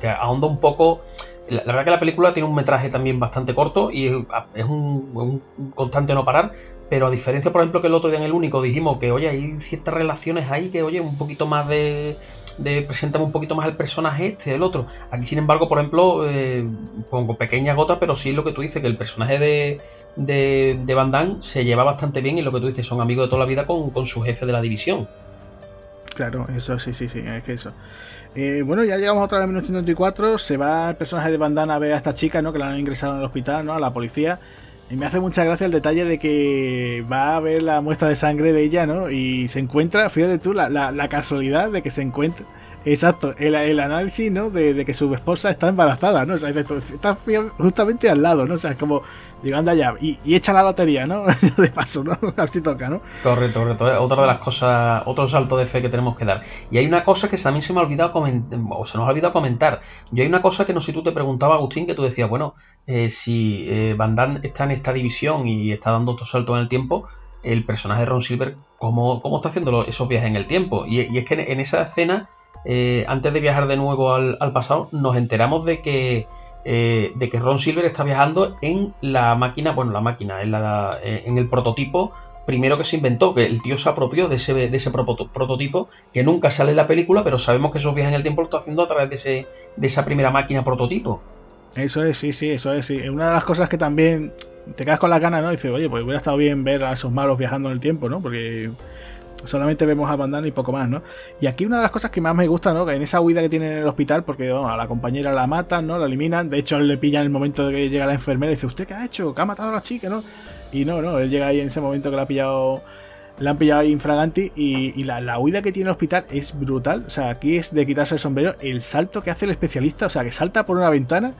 que ahonda un poco, la, verdad que la película tiene un metraje también bastante corto y es, un, constante no parar, pero a diferencia, por ejemplo, que el otro día en el único dijimos que, oye, hay ciertas relaciones ahí que, oye, un poquito más de, de presentan un poquito más al personaje este, el otro. Aquí, sin embargo, por ejemplo, eh, pongo pequeña gota, pero sí lo que tú dices, que el personaje de, de, de Van Damme se lleva bastante bien y lo que tú dices, son amigos de toda la vida con, su jefe de la división. Claro, eso sí, sí, sí, es que eso. Eh, bueno, ya llegamos otra vez a 1994, se va el personaje de Bandana a ver a esta chica, ¿no? Que la han ingresado el hospital, ¿no? A la policía. Y me hace mucha gracia el detalle de que va a ver la muestra de sangre de ella, ¿no? Y se encuentra, fíjate tú, la, la casualidad de que se encuentra Exacto, el, análisis, ¿no? De, que su esposa está embarazada, ¿no? O sea, está justamente al lado, ¿no? O sea, como, digo, anda ya, y, echa la lotería, ¿no? de paso, ¿no? Toca, ¿no? Correcto, correcto. Otra de las cosas, otro salto de fe que tenemos que dar. Y hay una cosa que también se me ha olvidado comentar, o se nos ha olvidado comentar. Yo hay una cosa que no sé si tú te preguntabas, Agustín, que tú decías, bueno, eh, si eh, Van Damme está en esta división y está dando otro salto en el tiempo, el personaje de Ron Silver, ¿cómo, cómo está haciendo esos viajes en el tiempo? Y es que en esa escena eh, antes de viajar de nuevo al, pasado, nos enteramos de que, eh, de que Ron Silver está viajando en la máquina, bueno, la máquina, en, la, eh, en el prototipo primero que se inventó, que el tío se apropió de ese, de ese prototipo, que nunca sale en la película, pero sabemos que esos viajes en el tiempo lo está haciendo a través de, ese, de esa primera máquina prototipo. Eso es, sí, sí, eso es, sí. Una de las cosas que también te quedas con la gana, ¿no? Dices, oye, pues hubiera estado bien ver a esos malos viajando en el tiempo, ¿no? Porque Solamente vemos a Bandana y poco más, ¿no? Y aquí una de las cosas que más me gusta, ¿no? Que en esa huida que tienen en el hospital, porque a la compañera la matan, ¿no? La eliminan. De hecho, él le pillan el momento de que llega la enfermera y dice, ¿usted qué ha hecho? ¿Qué ha matado a la chica, no? Y no, no, él llega ahí en ese momento que la ha pillado. La han pillado ahí infraganti y, la, la, huida que tiene el hospital es brutal. O sea, aquí es de quitarse el sombrero. El salto que hace el especialista, o sea, que salta por una ventana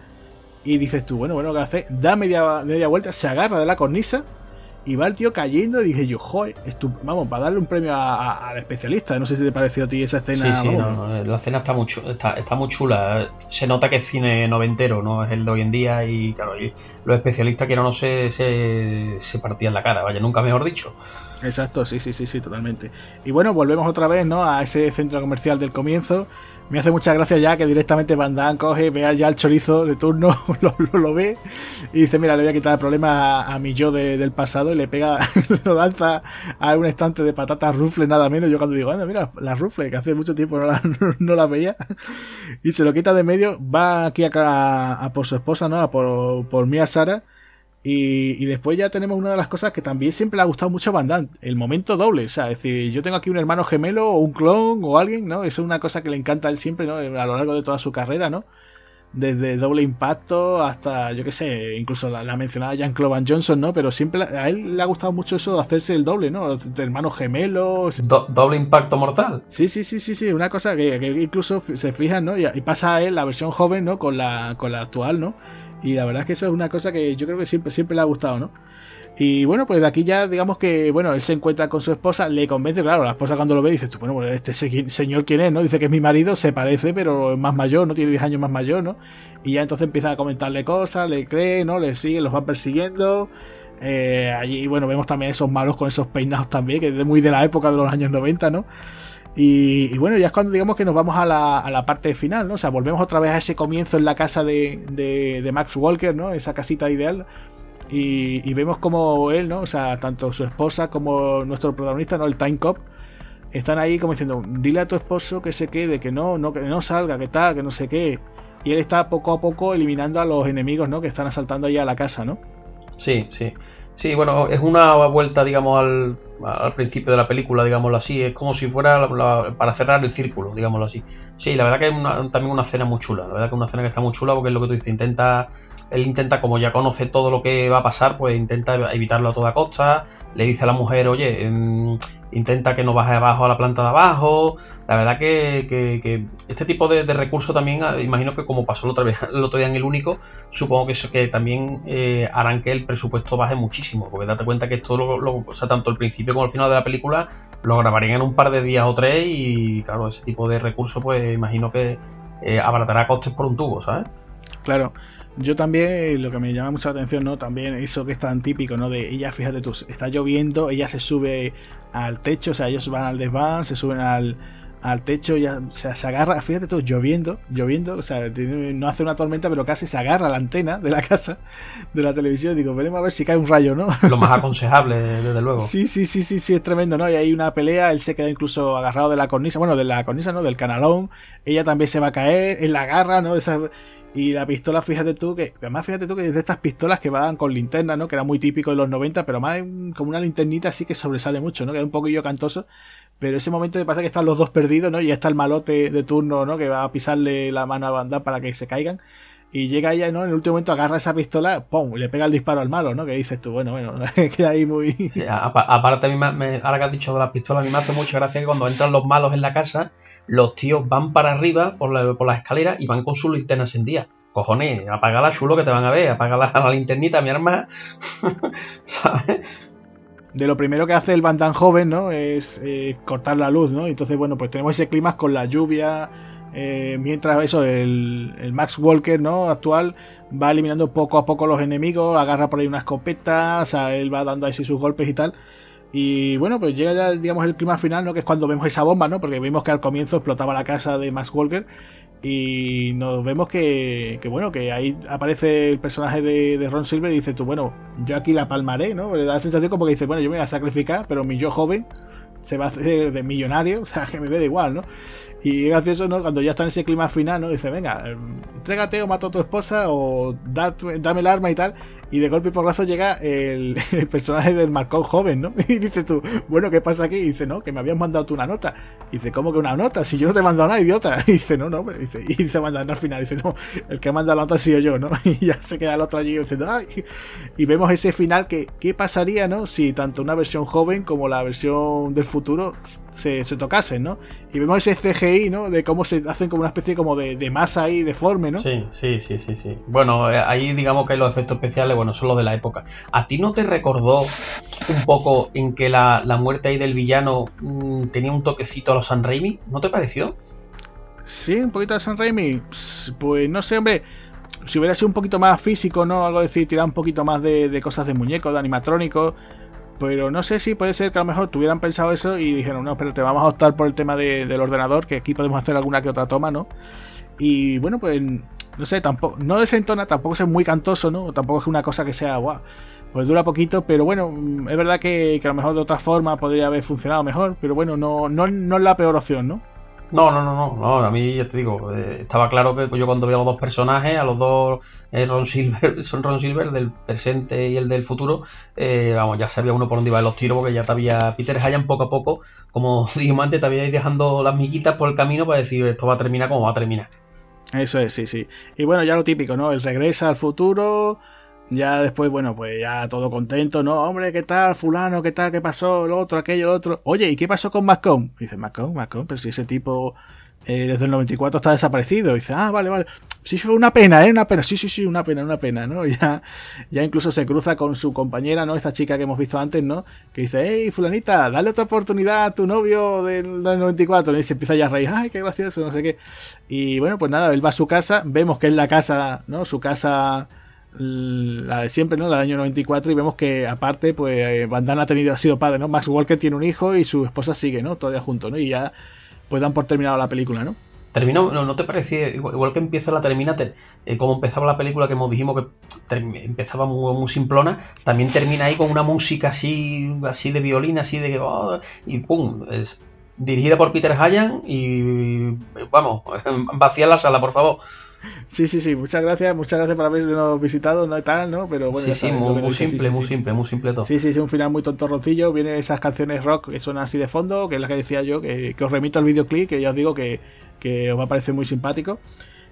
y dices tú, bueno, bueno, ¿qué hace? Da media vuelta, se agarra de la cornisa y va el tío cayendo y dije yo, joder, vamos, para darle un premio al especialista. No sé si te pareció a ti esa escena. Sí, sí, la escena está muy, está, está, muy chula. Se nota que es cine noventero, no es el de hoy en día. Y claro, los especialistas que no se, se, se partían la cara, vaya, nunca mejor dicho. Exacto, sí, sí, sí, sí, totalmente. Y bueno, volvemos otra vez, ¿no? A ese centro comercial del comienzo me hace mucha gracia ya que directamente Van Damme coge, vea ya el chorizo de turno, lo, ve y dice, mira, le voy a quitar el problema a, mi yo del pasado y le pega, lo lanza a un estante de patatas rufle nada menos. Yo cuando digo, anda, mira, las rufle, que hace mucho tiempo no las no veía, y se lo quita de medio, va aquí acá a, por su esposa, ¿no? A por, por Mia Sara y, después ya tenemos una de las cosas que también siempre le ha gustado mucho a Van Damme, el momento doble. O sea, es decir, yo tengo aquí un hermano gemelo o un clon o alguien, ¿no? Eso es una cosa que le encanta a él siempre, ¿no? A lo largo de toda su carrera, ¿no? Desde doble impacto hasta, yo qué sé, incluso la, la mencionada Jean-Claude Van Johnson, ¿no? Pero siempre a él le ha gustado mucho eso de hacerse el doble, ¿no? De hermanos gemelos. doble impacto mortal. Sí, sí, sí, sí, sí. Una cosa que, incluso se fijan, ¿no? Y, y, pasa a él la versión joven, ¿no? Con la, con la actual, ¿no? Y la verdad es que eso es una cosa que yo creo que siempre, siempre le ha gustado, ¿no? Y bueno, pues de aquí ya digamos que, bueno, él se encuentra con su esposa, le convence, claro, la esposa cuando lo ve dice, bueno, pues este señor quién es, ¿no? Dice que es mi marido, se parece, pero es más mayor, ¿no? Tiene 10 años más mayor, ¿no? Y ya entonces empieza a comentarle cosas, le cree, ¿no? Le sigue, los va persiguiendo. Eh, allí, bueno, vemos también esos malos con esos peinados también, que es muy de la época de los años 90, ¿no? Y, bueno, ya es cuando digamos que nos vamos a la, a la, parte final, ¿no? O sea, volvemos otra vez a ese comienzo en la casa de, de, Max Walker, ¿no? Esa casita ideal. Y, vemos como él, ¿no? O sea, tanto su esposa como nuestro protagonista, ¿no? El Time Cop, están ahí como diciendo, dile a tu esposo que se quede, que no, no, que no salga, que tal, que no sé qué. Y él está poco a poco eliminando a los enemigos, ¿no? Que están asaltando ahí a la casa, ¿no? Sí, sí. Sí, bueno, es una vuelta, digamos, al, al principio de la película, digámoslo así. Es como si fuera para cerrar el círculo, digámoslo así. Sí, la verdad que es también una escena muy chula. La verdad que es una escena que está muy chula porque es lo que tú dices. Intenta, él intenta, como ya conoce todo lo que va a pasar, pues intenta evitarlo a toda costa. Le dice a la mujer, oye, em, intenta que no baje abajo a la planta de abajo. La verdad que, este tipo de, recursos también, ah, imagino que como pasó el otro, el otro día en el único, supongo que, eso, que también eh, harán que el presupuesto baje muchísimo. Porque date cuenta que esto, lo, o sea, tanto el principio como el final de la película, lo grabarían en un par de días o tres y claro, ese tipo de recursos pues imagino que eh, abaratará costes por un tubo, ¿sabes? Claro. Yo también, lo que me llama mucha atención, ¿no? También eso que es tan típico, ¿no? De ella, fíjate tú, está lloviendo, ella se sube al techo, o sea, ellos van al desván, se suben al, al techo, ya se agarra, fíjate tú, lloviendo, lloviendo, o sea, no hace una tormenta, pero casi se agarra la antena de la casa, de la televisión. Digo, veremos a ver si cae un rayo, ¿no? Lo más aconsejable, desde luego. Sí, sí, sí, sí, sí, es tremendo, ¿no? Y hay una pelea, él se queda incluso agarrado de la cornisa, bueno, de la cornisa, ¿no? Del canalón, ella también se va a caer, él la agarra, ¿no? Y la pistola, fíjate tú que, además fíjate tú que es de estas pistolas que van con linterna, ¿no? Que era muy típico de los 90, pero más como una linternita así que sobresale mucho, ¿no? Que es un poquillo cantoso. Pero ese momento me parece que están los dos perdidos, ¿no? Y ya está el malote de turno, ¿no? Que va a pisarle la mano a banda para que se caigan. Y llega ella, ¿no? En el último momento agarra esa pistola, ¡pum! Y le pega el disparo al malo, ¿no? Que dices tú, bueno, bueno, queda ahí muy. aparte, a mí me, ahora que has dicho de las pistolas, a mí me hace mucha gracia que cuando entran los malos en la casa, los tíos van para arriba por la, por la escalera y van con su linterna encendida cojones, apaga la chulo que te van a ver, apaga la, la linternita, mi arma, ¿sabes? De lo primero que hace el Bandan joven, ¿no? Es eh, cortar la luz, ¿no? Entonces, bueno, pues tenemos ese clima con la lluvia, eh, mientras eso, el, el, Max Walker, ¿no? Actual, va eliminando poco a poco los enemigos, agarra por ahí una escopeta, o sea, él va dando así sus golpes y tal. Y bueno, pues llega ya, digamos, el clima final, ¿no? Que es cuando vemos esa bomba, ¿no? Porque vimos que al comienzo explotaba la casa de Max Walker y nos vemos que, que, bueno, que ahí aparece el personaje de, de, Ron Silver y dice tú, bueno, yo aquí la palmaré, ¿no? Le da la sensación como que dice, bueno, yo me voy a sacrificar, pero mi yo joven se va a hacer de millonario, o sea, que me de igual, ¿no? Y es gracioso, ¿no? Cuando ya está en ese clima final, ¿no? Dice, venga, entrégate o mato a tu esposa o dame el arma y tal. Y de golpe y porrazo llega el, personaje del Marcón joven, ¿no? Y dice tú, bueno, ¿qué pasa aquí? Y dice, no, que me habías mandado tú una nota. Y dice, ¿cómo que una nota? Si yo no te he mandado nada, idiota. Y dice, no, no. Dice, y dice, manda al final. Dice, no, el que manda la nota ha sido yo, ¿no? Y ya se queda el otro allí diciendo, ay. Y vemos ese final que, ¿qué pasaría, no? Si tanto una versión joven como la versión del futuro se, se tocasen, ¿no? Y vemos ese CGI, ¿no? De cómo se hacen como una especie como de, de masa ahí deforme, ¿no? Sí, sí, sí, sí, sí. Bueno, eh, ahí digamos que los efectos especiales, bueno, son los de la época. ¿A ti no te recordó un poco en que la, muerte ahí del villano mm, tenía un toquecito a los San Raimi? ¿No te pareció? Sí, un poquito a San Raimi. Pues no sé, hombre. Si hubiera sido un poquito más físico, ¿no? Algo decir, tirar un poquito más de, de cosas de muñecos, de animatrónicos pero no sé si puede ser que a lo mejor tuvieran pensado eso y dijeron, no, pero te vamos a optar por el tema del ordenador, que aquí podemos hacer alguna que otra toma, ¿no? Y bueno, pues no sé, tampoco, no desentona, tampoco es muy cantoso, ¿no? Tampoco es una cosa que sea, guau. Pues dura poquito, pero bueno, es verdad que, a lo mejor de otra forma podría haber funcionado mejor, pero bueno, no, no, no es la peor opción, ¿no? No, no, no, no, a mí ya te digo, eh, estaba claro que yo cuando veo a los dos personajes, a los dos eh, Ron Silver, son Ron Silver del presente y el del futuro, eh, vamos, ya sabía uno por dónde iban los tiros porque ya te había, Peter Hayan poco a poco, como dijimos antes, te había dejando las miguitas por el camino para decir esto va a terminar como va a terminar. Eso es, sí, sí. Y bueno, ya lo típico, ¿no? Él regresa al futuro, ya después, bueno, pues ya todo contento, ¿no? Hombre, ¿qué tal? Fulano, ¿qué tal? ¿Qué pasó? Lo otro, aquello, lo otro. Oye, ¿y qué pasó con Macomb? Dice, Macomb, Macomb, pero si ese tipo eh, desde el 94 está desaparecido. dice, ah, vale, vale. Sí, fue una pena, ¿eh? Una pena. Sí, sí, sí, una pena, una pena, ¿no? Ya, ya incluso se cruza con su compañera, ¿no? Esta chica que hemos visto antes, ¿no? Que dice, hey, fulanita, dale otra oportunidad a tu novio del, 94. Y se empieza ya a reír, ay, qué gracioso, no sé qué. Y bueno, pues nada, él va a su casa, vemos que es la casa, ¿no? Su casa la de siempre, ¿no? La del año 94 y vemos que aparte, pues eh, Bandana ha tenido, ha sido padre, ¿no? Max Walker tiene un hijo y su esposa sigue, ¿no? Todavía juntos, ¿no? Y ya pues dan por terminado la película, ¿no? Terminó, no, te parecía, igual, que empieza la termina, eh, como empezaba la película que hemos dijimos que empezaba muy, simplona, también termina ahí con una música así, así de violín, así de oh, y pum, es dirigida por Peter Hayan y vamos, vacía la sala, por favor. Sí, sí, sí, muchas gracias, muchas gracias por habernos visitado, no tal, ¿no? Pero bueno, sí, sí, muy, simple, muy simple, muy simple todo. Sí, sí, es un final muy tontorroncillo, vienen esas canciones rock que suenan así de fondo, que es la que decía yo, que, os remito al videoclip, que ya os digo que, os va a parecer muy simpático.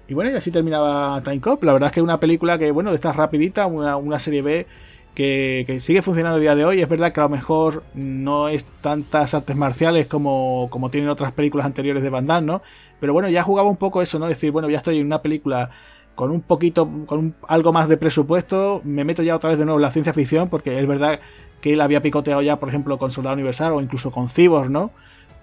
Y bueno, y así terminaba Time Cop. La verdad es que es una película que, bueno, de estas rapidita, una, una serie B que, sigue funcionando a día de hoy. Es verdad que a lo mejor no es tantas artes marciales como, como tienen otras películas anteriores de Van Damme, ¿no? Pero bueno, ya jugaba un poco eso, ¿no? Decir, bueno, ya estoy en una película con un poquito, con algo más de presupuesto, me meto ya otra vez de nuevo en la ciencia ficción, porque es verdad que él había picoteado ya, por ejemplo, con Soldado Universal o incluso con Cyborg, ¿no?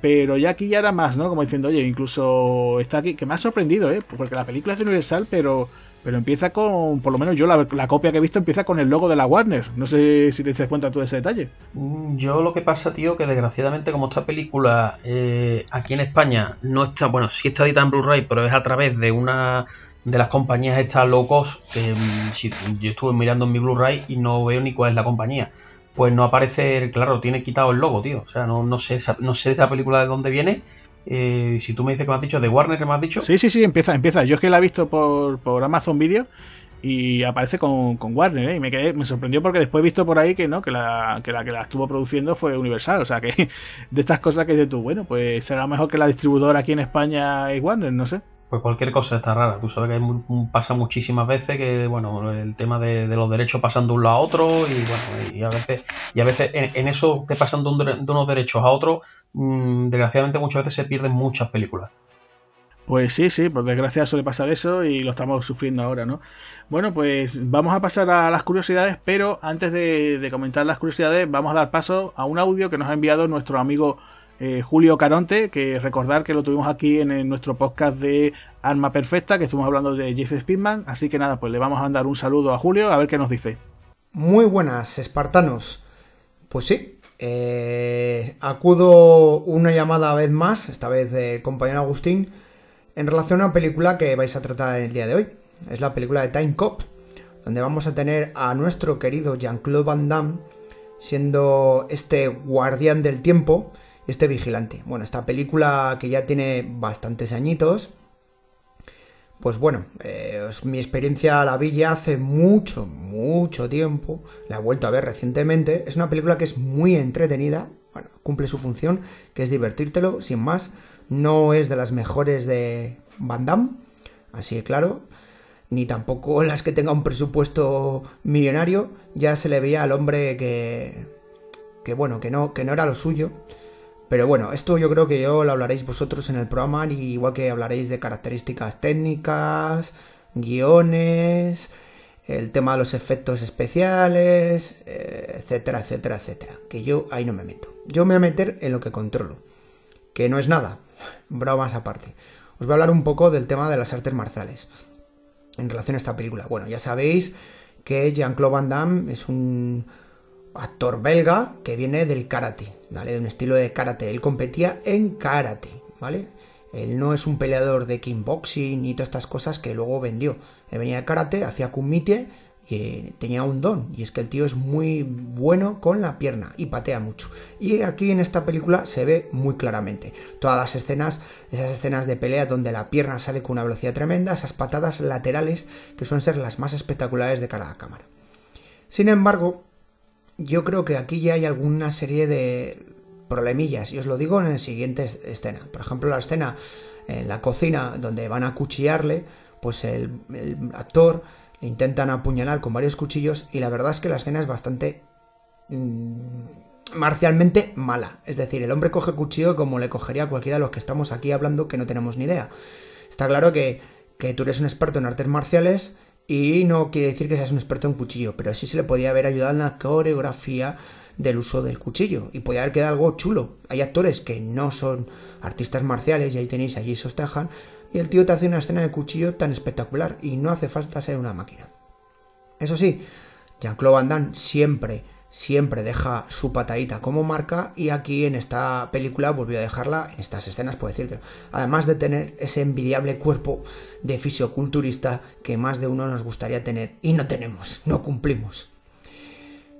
Pero ya aquí ya era más, ¿no? Como diciendo, oye, incluso está aquí, que me ha sorprendido, ¿eh? Porque la película es de Universal, pero pero empieza con, por lo menos yo la, copia que he visto empieza con el logo de la Warner. No sé si te das cuenta tú de ese detalle. Mm, yo lo que pasa, tío, que desgraciadamente como esta película eh, aquí en España no está, bueno, sí está editada en Blu-ray, pero es a través de una de las compañías estas low cost, que mm, yo estuve mirando en mi Blu-ray y no veo ni cuál es la compañía. Pues no aparece, claro, tiene quitado el logo, tío. O sea, no, no sé, no sé esa película de dónde viene Eh, si tú me dices que me has dicho, de Warner que me has dicho. Sí, sí, sí, empieza, empieza. Yo es que la he visto por, por Amazon Video y aparece con, con Warner, ¿eh? y me quedé, me sorprendió porque después he visto por ahí que no, que la, que la que la estuvo produciendo fue Universal, o sea que de estas cosas que dices tú, bueno, pues será mejor que la distribuidora aquí en España es Warner, no sé. Pues cualquier cosa está rara. Tú sabes que pasa muchísimas veces que, bueno, el tema de, los derechos pasan de un lado a otro y, bueno, y a veces, y a veces en, eso que pasan de, unos derechos a otros, mm, desgraciadamente muchas veces se pierden muchas películas. Pues sí, sí, por desgracia suele pasar eso y lo estamos sufriendo ahora, ¿no? Bueno, pues vamos a pasar a las curiosidades, pero antes de, comentar las curiosidades, vamos a dar paso a un audio que nos ha enviado nuestro amigo eh, Julio Caronte, que recordar que lo tuvimos aquí en, nuestro podcast de Arma Perfecta, que estuvimos hablando de Jeff Speedman, así que nada, pues le vamos a mandar un saludo a Julio a ver qué nos dice. Muy buenas, espartanos. Pues sí, eh, acudo una llamada vez más, esta vez del compañero Agustín, en relación a una película que vais a tratar en el día de hoy. Es la película de Time Cop, donde vamos a tener a nuestro querido Jean-Claude Van Damme siendo este guardián del tiempo este vigilante. Bueno, esta película que ya tiene bastantes añitos. Pues bueno, eh, mi experiencia la villa hace mucho, mucho tiempo. La he vuelto a ver recientemente. Es una película que es muy entretenida. Bueno, cumple su función, que es divertírtelo, sin más no es de las mejores de Van Damme, así que claro, ni tampoco las que tenga un presupuesto millonario, ya se le veía al hombre que, que bueno, que no, que no era lo suyo. Pero bueno, esto yo creo que yo lo hablaréis vosotros en el programa, igual que hablaréis de características técnicas, guiones, el tema de los efectos especiales, eh, etcétera, etcétera, etcétera. Que yo ahí no me meto. Yo me voy a meter en lo que controlo. Que no es nada, bromas aparte. Os voy a hablar un poco del tema de las artes marciales en relación a esta película. Bueno, ya sabéis que Jean-Claude Van Damme es un actor belga que viene del karate, ¿vale? De un estilo de karate. Él competía en karate, ¿vale? Él no es un peleador de kickboxing y todas estas cosas que luego vendió. Él venía de karate, hacía kumite tenía un don, y es que el tío es muy bueno con la pierna y patea mucho. Y aquí en esta película se ve muy claramente. Todas las escenas, esas escenas de pelea donde la pierna sale con una velocidad tremenda, esas patadas laterales que suelen ser las más espectaculares de cada cámara. Sin embargo, yo creo que aquí ya hay alguna serie de problemillas, y os lo digo en la siguiente escena. Por ejemplo, la escena en la cocina donde van a cuchillarle, pues el actor le intentan apuñalar con varios cuchillos y la verdad es que la escena es bastante mm, marcialmente mala. Es decir, el hombre coge cuchillo como le cogería a cualquiera de los que estamos aquí hablando que no tenemos ni idea. Está claro que, que tú eres un experto en artes marciales y no quiere decir que seas un experto en cuchillo, pero sí se le podía haber ayudado en la coreografía del uso del cuchillo y podía haber quedado algo chulo. Hay actores que no son artistas marciales y ahí tenéis allí Sostejan y el tío te hace una escena de cuchillo tan espectacular y no hace falta ser una máquina. Eso sí, Jean-Claude Van Damme siempre, siempre deja su patadita como marca y aquí en esta película volvió a dejarla en estas escenas, puedo decirte. Además de tener ese envidiable cuerpo de fisioculturista que más de uno nos gustaría tener y no tenemos, no cumplimos.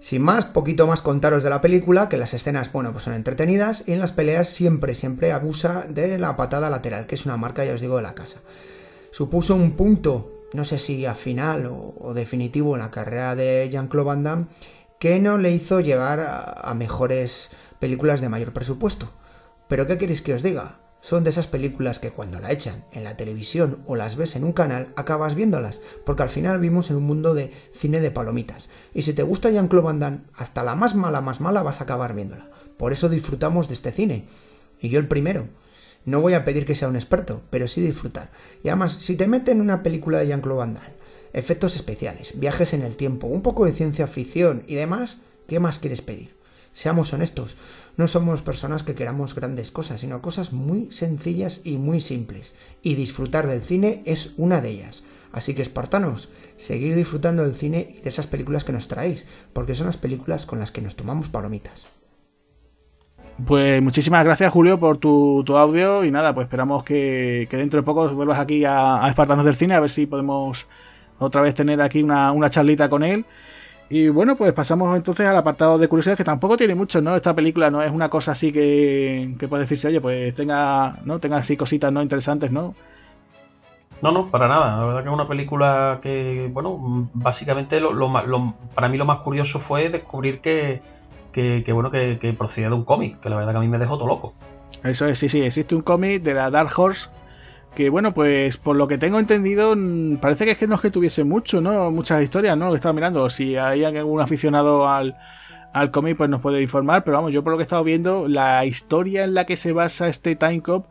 Sin más, poquito más contaros de la película, que las escenas, bueno, pues son entretenidas y en las peleas siempre, siempre abusa de la patada lateral, que es una marca, ya os digo, de la casa. Supuso un punto, no sé si a final o, definitivo en la carrera de Jean-Claude Van Damme, que no le hizo llegar a mejores películas de mayor presupuesto. Pero ¿qué queréis que os diga? Son de esas películas que cuando la echan en la televisión o las ves en un canal, acabas viéndolas, porque al final vivimos en un mundo de cine de palomitas. Y si te gusta Jean-Claude Van Damme, hasta la más mala, más mala vas a acabar viéndola. Por eso disfrutamos de este cine. Y yo el primero. No voy a pedir que sea un experto, pero sí disfrutar. Y además, si te meten en una película de Jean-Claude Van Damme, efectos especiales, viajes en el tiempo, un poco de ciencia ficción y demás, ¿qué más quieres pedir? Seamos honestos, no somos personas que queramos grandes cosas, sino cosas muy sencillas y muy simples. Y disfrutar del cine es una de ellas. Así que, espartanos, seguir disfrutando del cine y de esas películas que nos traéis, porque son las películas con las que nos tomamos palomitas. Pues muchísimas gracias Julio por tu, audio y nada, pues esperamos que, dentro de poco vuelvas aquí a, Espartanos del Cine a ver si podemos otra vez tener aquí una, una charlita con él Y bueno, pues pasamos entonces al apartado de curiosidades, que tampoco tiene mucho, ¿no? Esta película no es una cosa así que, que puede decirse, oye, pues tenga, ¿no? Tenga así cositas no interesantes, ¿no? No, no, para nada. La verdad que es una película que, bueno, básicamente lo, lo, para mí lo más curioso fue descubrir que, que, bueno, que, que, procedía de un cómic, que la verdad que a mí me dejó todo loco. Eso es, sí, sí, existe un cómic de la Dark Horse que bueno, pues por lo que tengo entendido, parece que es que no es que tuviese mucho, ¿no? Muchas historias, ¿no? Lo que estaba mirando. Si hay algún aficionado al, al cómic, pues nos puede informar. Pero vamos, yo por lo que he estado viendo, la historia en la que se basa este Time Cop,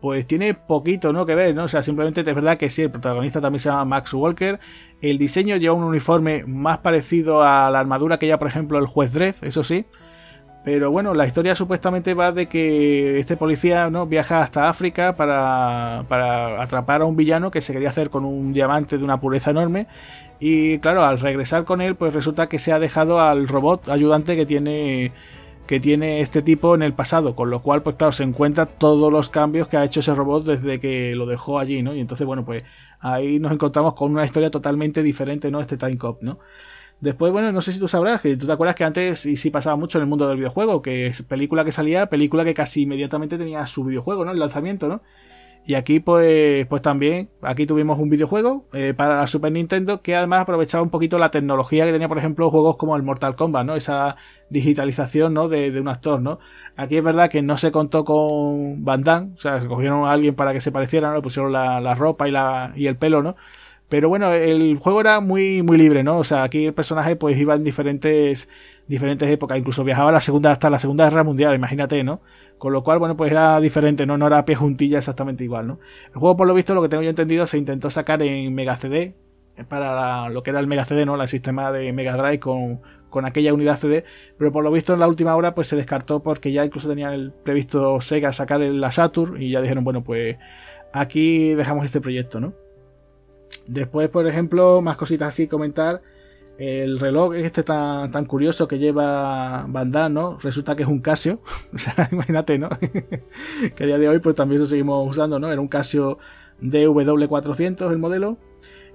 pues tiene poquito, ¿no? Que ver, ¿no? O sea, simplemente es verdad que sí, el protagonista también se llama Max Walker. El diseño lleva un uniforme más parecido a la armadura que ya, por ejemplo, el juez Dredd, eso sí. Pero bueno, la historia supuestamente va de que este policía ¿no? viaja hasta África para, para, atrapar a un villano que se quería hacer con un diamante de una pureza enorme. Y claro, al regresar con él, pues resulta que se ha dejado al robot ayudante que tiene que tiene este tipo en el pasado, con lo cual, pues claro, se encuentra todos los cambios que ha hecho ese robot desde que lo dejó allí, ¿no? Y entonces, bueno, pues ahí nos encontramos con una historia totalmente diferente, ¿no? Este Time Cop, ¿no? Después, bueno, no sé si tú sabrás, que tú te acuerdas que antes sí, sí pasaba mucho en el mundo del videojuego, que es película que salía, película que casi inmediatamente tenía su videojuego, ¿no? El lanzamiento, ¿no? Y aquí, pues, pues también, aquí tuvimos un videojuego eh, para la Super Nintendo que además aprovechaba un poquito la tecnología que tenía, por ejemplo, juegos como el Mortal Kombat, ¿no? Esa digitalización, ¿no? De, de un actor, ¿no? Aquí es verdad que no se contó con Van Damme, o sea, se cogieron a alguien para que se pareciera, ¿no? Le pusieron la, la ropa y, la, y el pelo, ¿no? Pero bueno, el juego era muy, muy libre, ¿no? O sea, aquí el personaje pues iba en diferentes, diferentes épocas, incluso viajaba la segunda, hasta la Segunda Guerra Mundial, imagínate, ¿no? Con lo cual, bueno, pues era diferente, ¿no? No era pie juntilla exactamente igual, ¿no? El juego, por lo visto, lo que tengo yo entendido, se intentó sacar en Mega CD, para lo que era el Mega CD, ¿no? El sistema de Mega Drive con, con aquella unidad CD, pero por lo visto en la última hora pues se descartó porque ya incluso tenían el previsto Sega sacar la Saturn y ya dijeron, bueno, pues aquí dejamos este proyecto, ¿no? Después, por ejemplo, más cositas así comentar. El reloj este tan, tan curioso que lleva Bandana, ¿no? Resulta que es un Casio. o sea, imagínate, ¿no? que a día de hoy pues también lo seguimos usando, ¿no? Era un Casio DW400 el modelo.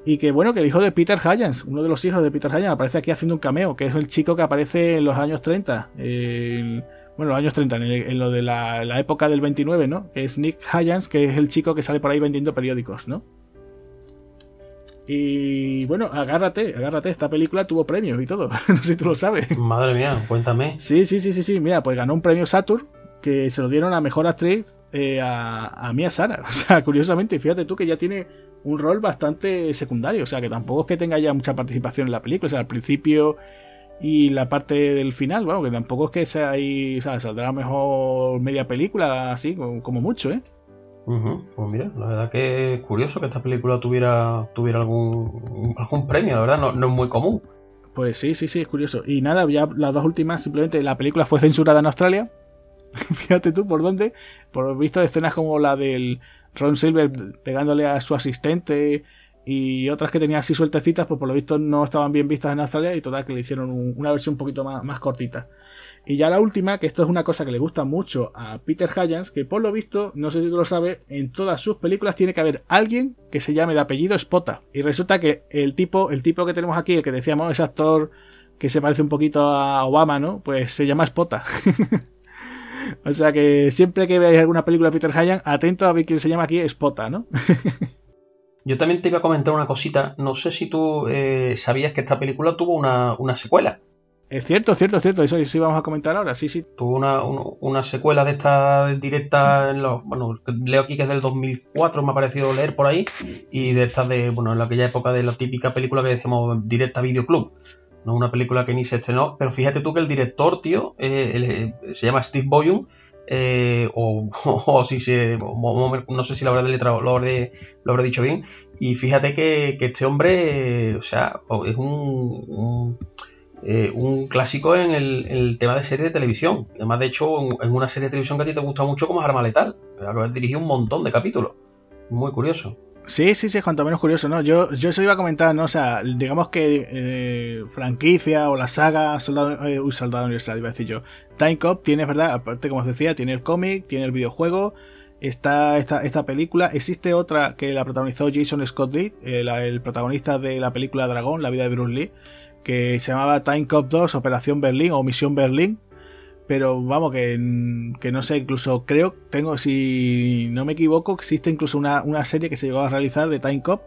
Y que bueno, que el hijo de Peter Hyans, uno de los hijos de Peter Hyans, aparece aquí haciendo un cameo, que es el chico que aparece en los años 30. bueno, los años 30, en, lo de la, época del 29, ¿no? Es Nick Hyans, que es el chico que sale por ahí vendiendo periódicos, ¿no? Y bueno, agárrate, agárrate, esta película tuvo premios y todo, no sé si tú lo sabes. Madre mía, cuéntame. Sí, sí, sí, sí, sí, mira, pues ganó un premio Saturn que se lo dieron a Mejor Actriz eh, a, a Mia Sara. O sea, curiosamente, fíjate tú que ya tiene un rol bastante secundario, o sea, que tampoco es que tenga ya mucha participación en la película, o sea, al principio y la parte del final, bueno, que tampoco es que sea ahí, o sea, saldrá mejor media película, así, como mucho, ¿eh? Pues mira, la verdad que es curioso que esta película tuviera, tuviera algún, algún premio, la verdad, no, es muy común. Pues sí, sí, sí, es curioso. Y nada, ya las dos últimas, simplemente la película fue censurada en Australia. Fíjate tú por dónde. Por visto escenas como la del Ron Silver pegándole a su asistente y otras que tenía así sueltecitas, pues por lo visto no estaban bien vistas en Australia y total que le hicieron una versión un poquito más cortita. Y ya la última, que esto es una cosa que le gusta mucho a Peter Hyans, que por lo visto, no sé si tú lo sabes, en todas sus películas tiene que haber alguien que se llame de apellido Spota. Y resulta que el tipo, el tipo que tenemos aquí, el que decíamos, ese actor que se parece un poquito a Obama, ¿no? Pues se llama Spota. o sea que siempre que veáis alguna película de Peter Hyans, atento a ver quién se llama aquí Spota, ¿no? Yo también te iba a comentar una cosita. No sé si tú eh, sabías que esta película tuvo una, una secuela. Es cierto, es cierto, es cierto. Eso sí vamos a comentar ahora, sí, sí. Tuvo una, secuela de esta directa en los. Bueno, leo aquí que es del 2004, me ha parecido leer por ahí. Y de esta de. Bueno, en aquella época de la típica película que decíamos directa videoclub. No una película que ni se estrenó. Pero fíjate tú que el director, tío, eh, se llama Steve Boyum. Eh, o, si se. no sé si lo habré letrado, lo habré, lo habré dicho bien. Y fíjate que, este hombre. o sea, es un eh, un clásico en el, tema de serie de televisión. Además, de hecho, en, una serie de televisión que a ti te gusta mucho como es Arma Letal. Haber dirigido un montón de capítulos. Muy curioso. Sí, sí, sí, es cuanto menos curioso, ¿no? Yo, yo eso iba a comentar, ¿no? O sea, digamos que eh, franquicia o la saga Soldado, eh, Soldado Universal, iba a decir yo. Time Cop tiene, ¿verdad? Aparte, como os decía, tiene el cómic, tiene el videojuego, está esta, esta película. Existe otra que la protagonizó Jason Scott Lee, el, el protagonista de la película Dragón, la vida de Bruce Lee que se llamaba Time Cop 2, Operación Berlín o Misión Berlín. Pero vamos, que, que, no sé, incluso creo, tengo, si no me equivoco, existe incluso una, una serie que se llegó a realizar de Time Cop,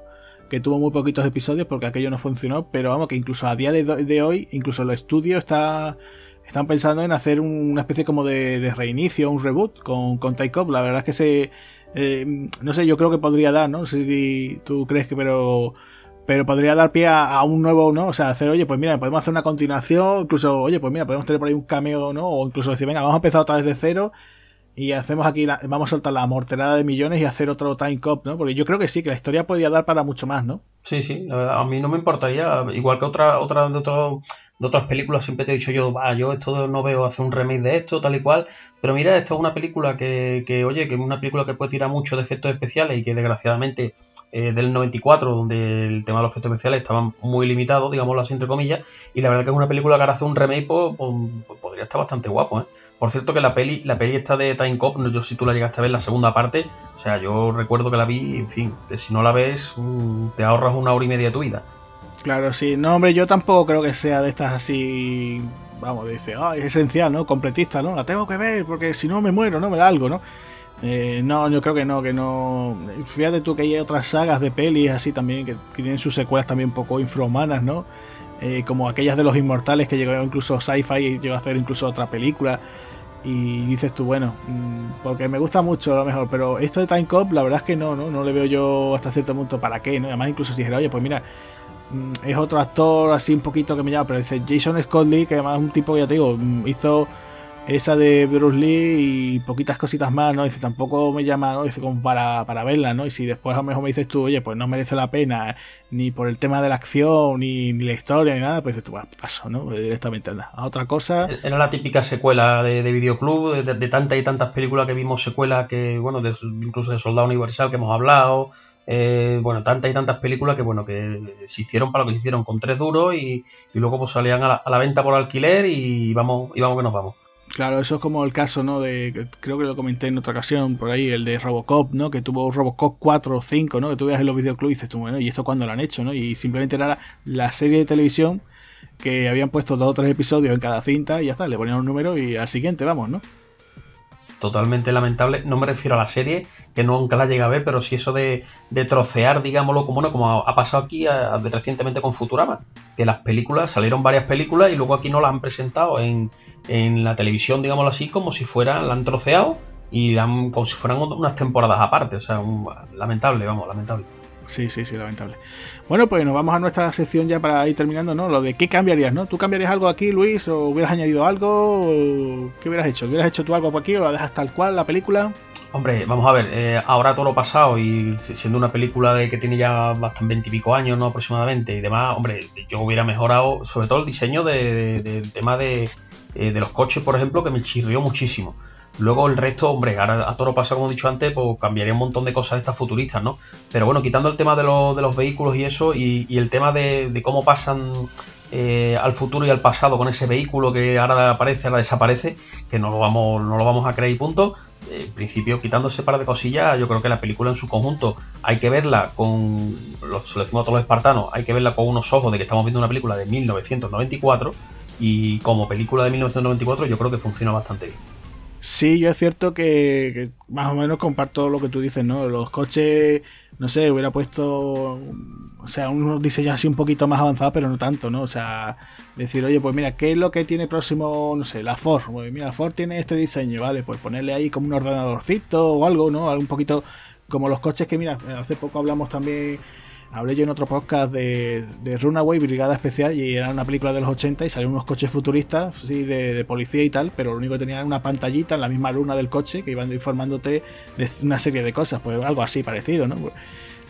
que tuvo muy poquitos episodios porque aquello no funcionó, pero vamos, que incluso a día de, hoy, incluso los estudios está, están pensando en hacer una especie como de, reinicio, un reboot con, con Time Cop. La verdad es que se, eh, no sé, yo creo que podría dar, ¿no? No sé si tú crees que, pero pero podría dar pie a, un nuevo, ¿no? O sea, hacer, oye, pues mira, podemos hacer una continuación, incluso, oye, pues mira, podemos tener por ahí un cameo, ¿no? O incluso decir, venga, vamos a empezar otra vez de cero y hacemos aquí, vamos a soltar la morterada de millones y hacer otro Time Cop, ¿no? Porque yo creo que sí, que la historia podría dar para mucho más, ¿no? Sí, sí, a mí no me importaría, igual que otra, otra de, de otras películas siempre te he dicho yo, va, yo esto no veo hacer un remake de esto, tal y cual, pero mira, esta es una película que, que, oye, que es una película que puede tirar mucho de efectos especiales y que desgraciadamente eh, del 94, donde el tema de los efectos especiales estaban muy limitados, digámoslo así, entre comillas, y la verdad que es una película que ahora hace un remake, pues, pues, pues, podría estar bastante guapo, ¿eh? Por cierto que la peli, la peli está de Time Cop, no, yo si tú la llegaste a ver la segunda parte, o sea, yo recuerdo que la vi, en fin, si no la ves, mm, te ahorras una hora y media de tu vida. Claro, sí. No, hombre, yo tampoco creo que sea de estas así, vamos, dice, ah, es esencial, ¿no? Completista, ¿no? La tengo que ver porque si no me muero, ¿no? Me da algo, ¿no? Eh, no, yo creo que no, que no. Fíjate tú que hay otras sagas de pelis así también que, tienen sus secuelas también un poco infrahumanas, ¿no? Eh, como aquellas de los inmortales que llegó incluso sci-fi y llegó a hacer incluso otra película. Y dices tú, bueno, mm, porque me gusta mucho a lo mejor, pero esto de Time Cop, la verdad es que no, no, no le veo yo hasta cierto punto para qué, ¿no? Además, incluso si dijera, oye, pues mira, mm, es otro actor así un poquito que me llama, pero dice Jason Scott Lee, que además es un tipo ya te digo, mm, hizo esa de Bruce Lee y poquitas cositas más, ¿no? Dice, tampoco me llama, ¿no? Dice, como para, para verla, ¿no? Y si después a lo mejor me dices tú, oye, pues no merece la pena, ni por el tema de la acción, ni, la historia, ni nada, pues dices tú, bueno, paso, ¿no? Directamente anda. A otra cosa. Era la típica secuela de, de videoclub, de, tantas y tantas películas que vimos, secuela que, bueno, incluso de Soldado Universal que hemos hablado. Eh, bueno, tantas y tantas películas que bueno, que se hicieron para lo que se hicieron con tres duros y, luego pues salían a la, a la, venta por alquiler y vamos, y vamos que nos vamos. Claro, eso es como el caso, ¿no? De, creo que lo comenté en otra ocasión por ahí, el de Robocop, ¿no? Que tuvo Robocop 4 o 5, ¿no? Que tú veas en los videoclubs y dices tú, bueno, ¿y esto cuándo lo han hecho, no? Y simplemente era la, serie de televisión que habían puesto dos o tres episodios en cada cinta y ya está, le ponían un número y al siguiente vamos, ¿no? Totalmente lamentable. No me refiero a la serie, que nunca la llega a ver, pero sí eso de, trocear, digámoslo, como, no, como ha, pasado aquí recientemente con Futurama, que las películas, salieron varias películas y luego aquí no las han presentado en, en la televisión, digámoslo así, como si fueran, la han troceado y como si fueran unas temporadas aparte. O sea, lamentable, vamos, lamentable. Sí, sí, sí, lamentable. Bueno, pues nos vamos a nuestra sección ya para ir terminando, ¿no? Lo de qué cambiarías, ¿no? ¿Tú cambiarías algo aquí, Luis? ¿O hubieras añadido algo? ¿Qué hubieras hecho? ¿Hubieras hecho tú algo por aquí o la dejas tal cual, la película? Hombre, vamos a ver, eh, ahora todo lo pasado y siendo una película de que tiene ya bastante veintipico años, ¿no? Aproximadamente y demás, hombre, yo hubiera mejorado sobre todo el diseño del tema de, eh, de los coches, por ejemplo, que me chirrió muchísimo. Luego el resto, hombre, ahora a todo pasa, como he dicho antes, pues cambiaría un montón de cosas estas futuristas, ¿no? Pero bueno, quitando el tema de, de los vehículos y eso, y, el tema de, cómo pasan eh, al futuro y al pasado con ese vehículo que ahora aparece, ahora desaparece, que no lo vamos, no lo vamos a creer y punto. En principio, quitando ese par de cosillas, yo creo que la película en su conjunto hay que verla con, lo, se a todos los espartanos, hay que verla con unos ojos de que estamos viendo una película de 1994 y como película de 1994 yo creo que funciona bastante bien. Sí, yo es cierto que, más o menos comparto lo que tú dices, ¿no? Los coches, no sé, hubiera puesto, o sea, unos diseños así un poquito más avanzados, pero no tanto, ¿no? O sea, decir, oye, pues mira, ¿qué es lo que tiene próximo, no sé, la Ford? Pues mira, la Ford tiene este diseño, ¿vale? Pues ponerle ahí como un ordenadorcito o algo, ¿no? Un poquito como los coches que, mira, hace poco hablamos también Hablé yo en otro podcast de, Runaway, Brigada Especial, y era una película de los 80 y salían unos coches futuristas, sí, de, policía y tal, pero lo único que tenían era una pantallita en la misma luna del coche que iban informándote de una serie de cosas, pues algo así parecido, ¿no? Pues,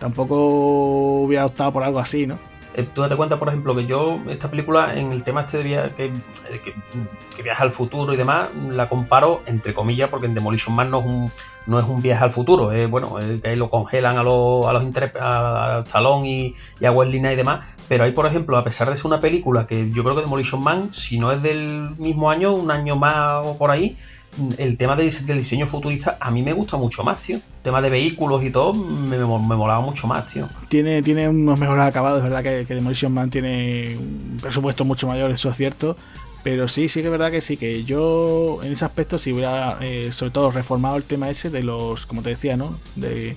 tampoco hubiera optado por algo así, ¿no? Eh, tú date cuenta, por ejemplo, que yo, esta película, en el tema este de viaje, que, que, viaja al futuro y demás, la comparo, entre comillas, porque en Demolition Man no es un, no es un viaje al futuro, es bueno, que ahí lo congelan a los, a los a Stallone y, y a Wesley y demás, Pero hay, por ejemplo, a pesar de ser una película que yo creo que Demolition Man, si no es del mismo año, un año más o por ahí, el tema del, diseño futurista a mí me gusta mucho más, tío. El tema de vehículos y todo me, molaba mucho más, tío. Tiene, tiene unos mejores acabados, es verdad que, que Demolition Man tiene un presupuesto mucho mayor, eso es cierto. Pero sí, sí que es verdad que sí, que yo en ese aspecto si hubiera eh, sobre todo reformado el tema ese de los, como te decía, ¿no? De,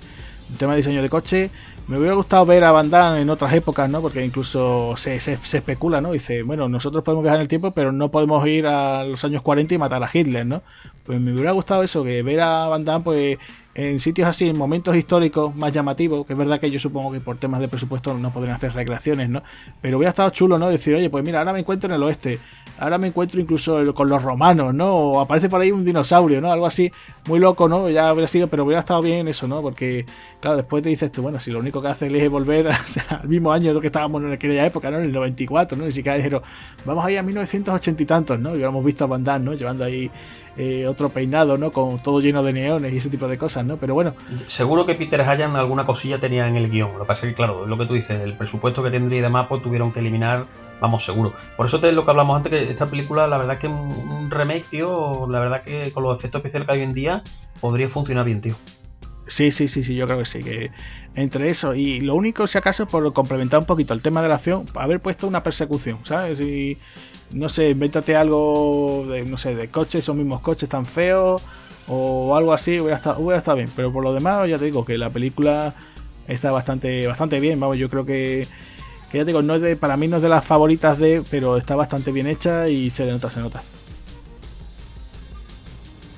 el tema de diseño de coche. Me hubiera gustado ver a Van Damme en otras épocas, ¿no? Porque incluso se, se, especula, ¿no? Dice, bueno, nosotros podemos viajar en el tiempo, pero no podemos ir a los años 40 y matar a Hitler, ¿no? Pues me hubiera gustado eso, que ver a Van Damme, pues en sitios así, en momentos históricos más llamativos, que es verdad que yo supongo que por temas de presupuesto no podrían hacer recreaciones, ¿no? Pero hubiera estado chulo, ¿no? Decir, oye, pues mira, ahora me encuentro en el oeste, ahora me encuentro incluso con los romanos, ¿no? O aparece por ahí un dinosaurio, ¿no? Algo así, muy loco, ¿no? Ya habría sido, pero hubiera estado bien eso, ¿no? Porque, claro, después te dices tú, bueno, si lo único que hace es volver al mismo año que estábamos en aquella época, ¿no? En el 94, ¿no? Ni siquiera dijeron, vamos ahí a 1980 y tantos, ¿no? Y hubiéramos visto a Van Damme, ¿no? Llevando ahí eh, otro peinado, ¿no? Con todo lleno de neones y ese tipo de cosas, ¿no? Pero bueno. Seguro que Peter Hayan alguna cosilla tenía en el guion. Lo que pasa es que, claro, lo que tú dices, el presupuesto que tendría y demás, pues tuvieron que eliminar, vamos, seguro. Por eso te lo que hablamos antes, que esta película, la verdad que un remake, tío, la verdad que con los efectos especiales que hay hoy en día, podría funcionar bien, tío. Sí, sí, sí, sí, yo creo que sí, que entre eso y lo único, si acaso, por complementar un poquito el tema de la acción, haber puesto una persecución, ¿sabes? Y no sé, invéntate algo de, no sé, de coches, esos mismos coches tan feos o algo así, hubiera estado, hubiera estado bien. Pero por lo demás, ya te digo que la película está bastante, bastante bien. Vamos, yo creo que, que ya te digo, no es de, para mí no es de las favoritas de, pero está bastante bien hecha y se nota, se nota.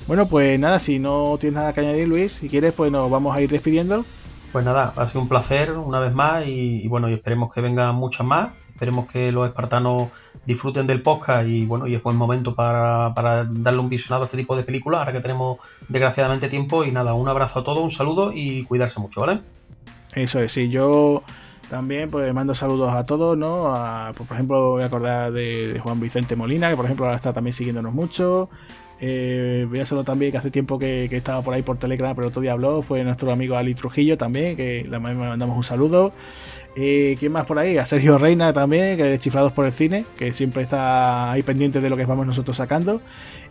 Bueno, pues nada, si no tienes nada que añadir, Luis, si quieres, pues nos vamos a ir despidiendo. Pues nada, ha sido un placer una vez más y, y bueno, y esperemos que vengan muchas más. Esperemos que los espartanos disfruten del podcast y bueno, y es buen momento para, darle un visionado a este tipo de películas, ahora que tenemos desgraciadamente tiempo. Y nada, un abrazo a todos, un saludo y cuidarse mucho, ¿vale? Eso es, sí, yo también pues mando saludos a todos, ¿no? Pues, por ejemplo, voy a acordar de, Juan Vicente Molina, que por ejemplo ahora está también siguiéndonos mucho. Eh, voy a saludar también que hace tiempo que, estaba por ahí por Telegram, pero otro día habló, fue nuestro amigo Ali Trujillo también, que le mandamos un saludo. Eh, ¿Quién más por ahí? A Sergio Reina también, que de Chiflados por el Cine, que siempre está ahí pendiente de lo que vamos nosotros sacando.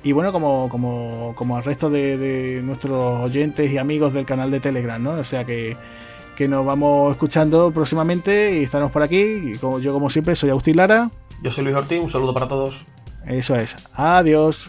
Y bueno, como, como, como al resto de, nuestros oyentes y amigos del canal de Telegram, ¿no? O sea que, que nos vamos escuchando próximamente y estaremos por aquí. Y como, yo, como siempre, soy Agustín Lara. Yo soy Luis Ortiz, un saludo para todos. Eso es. Adiós.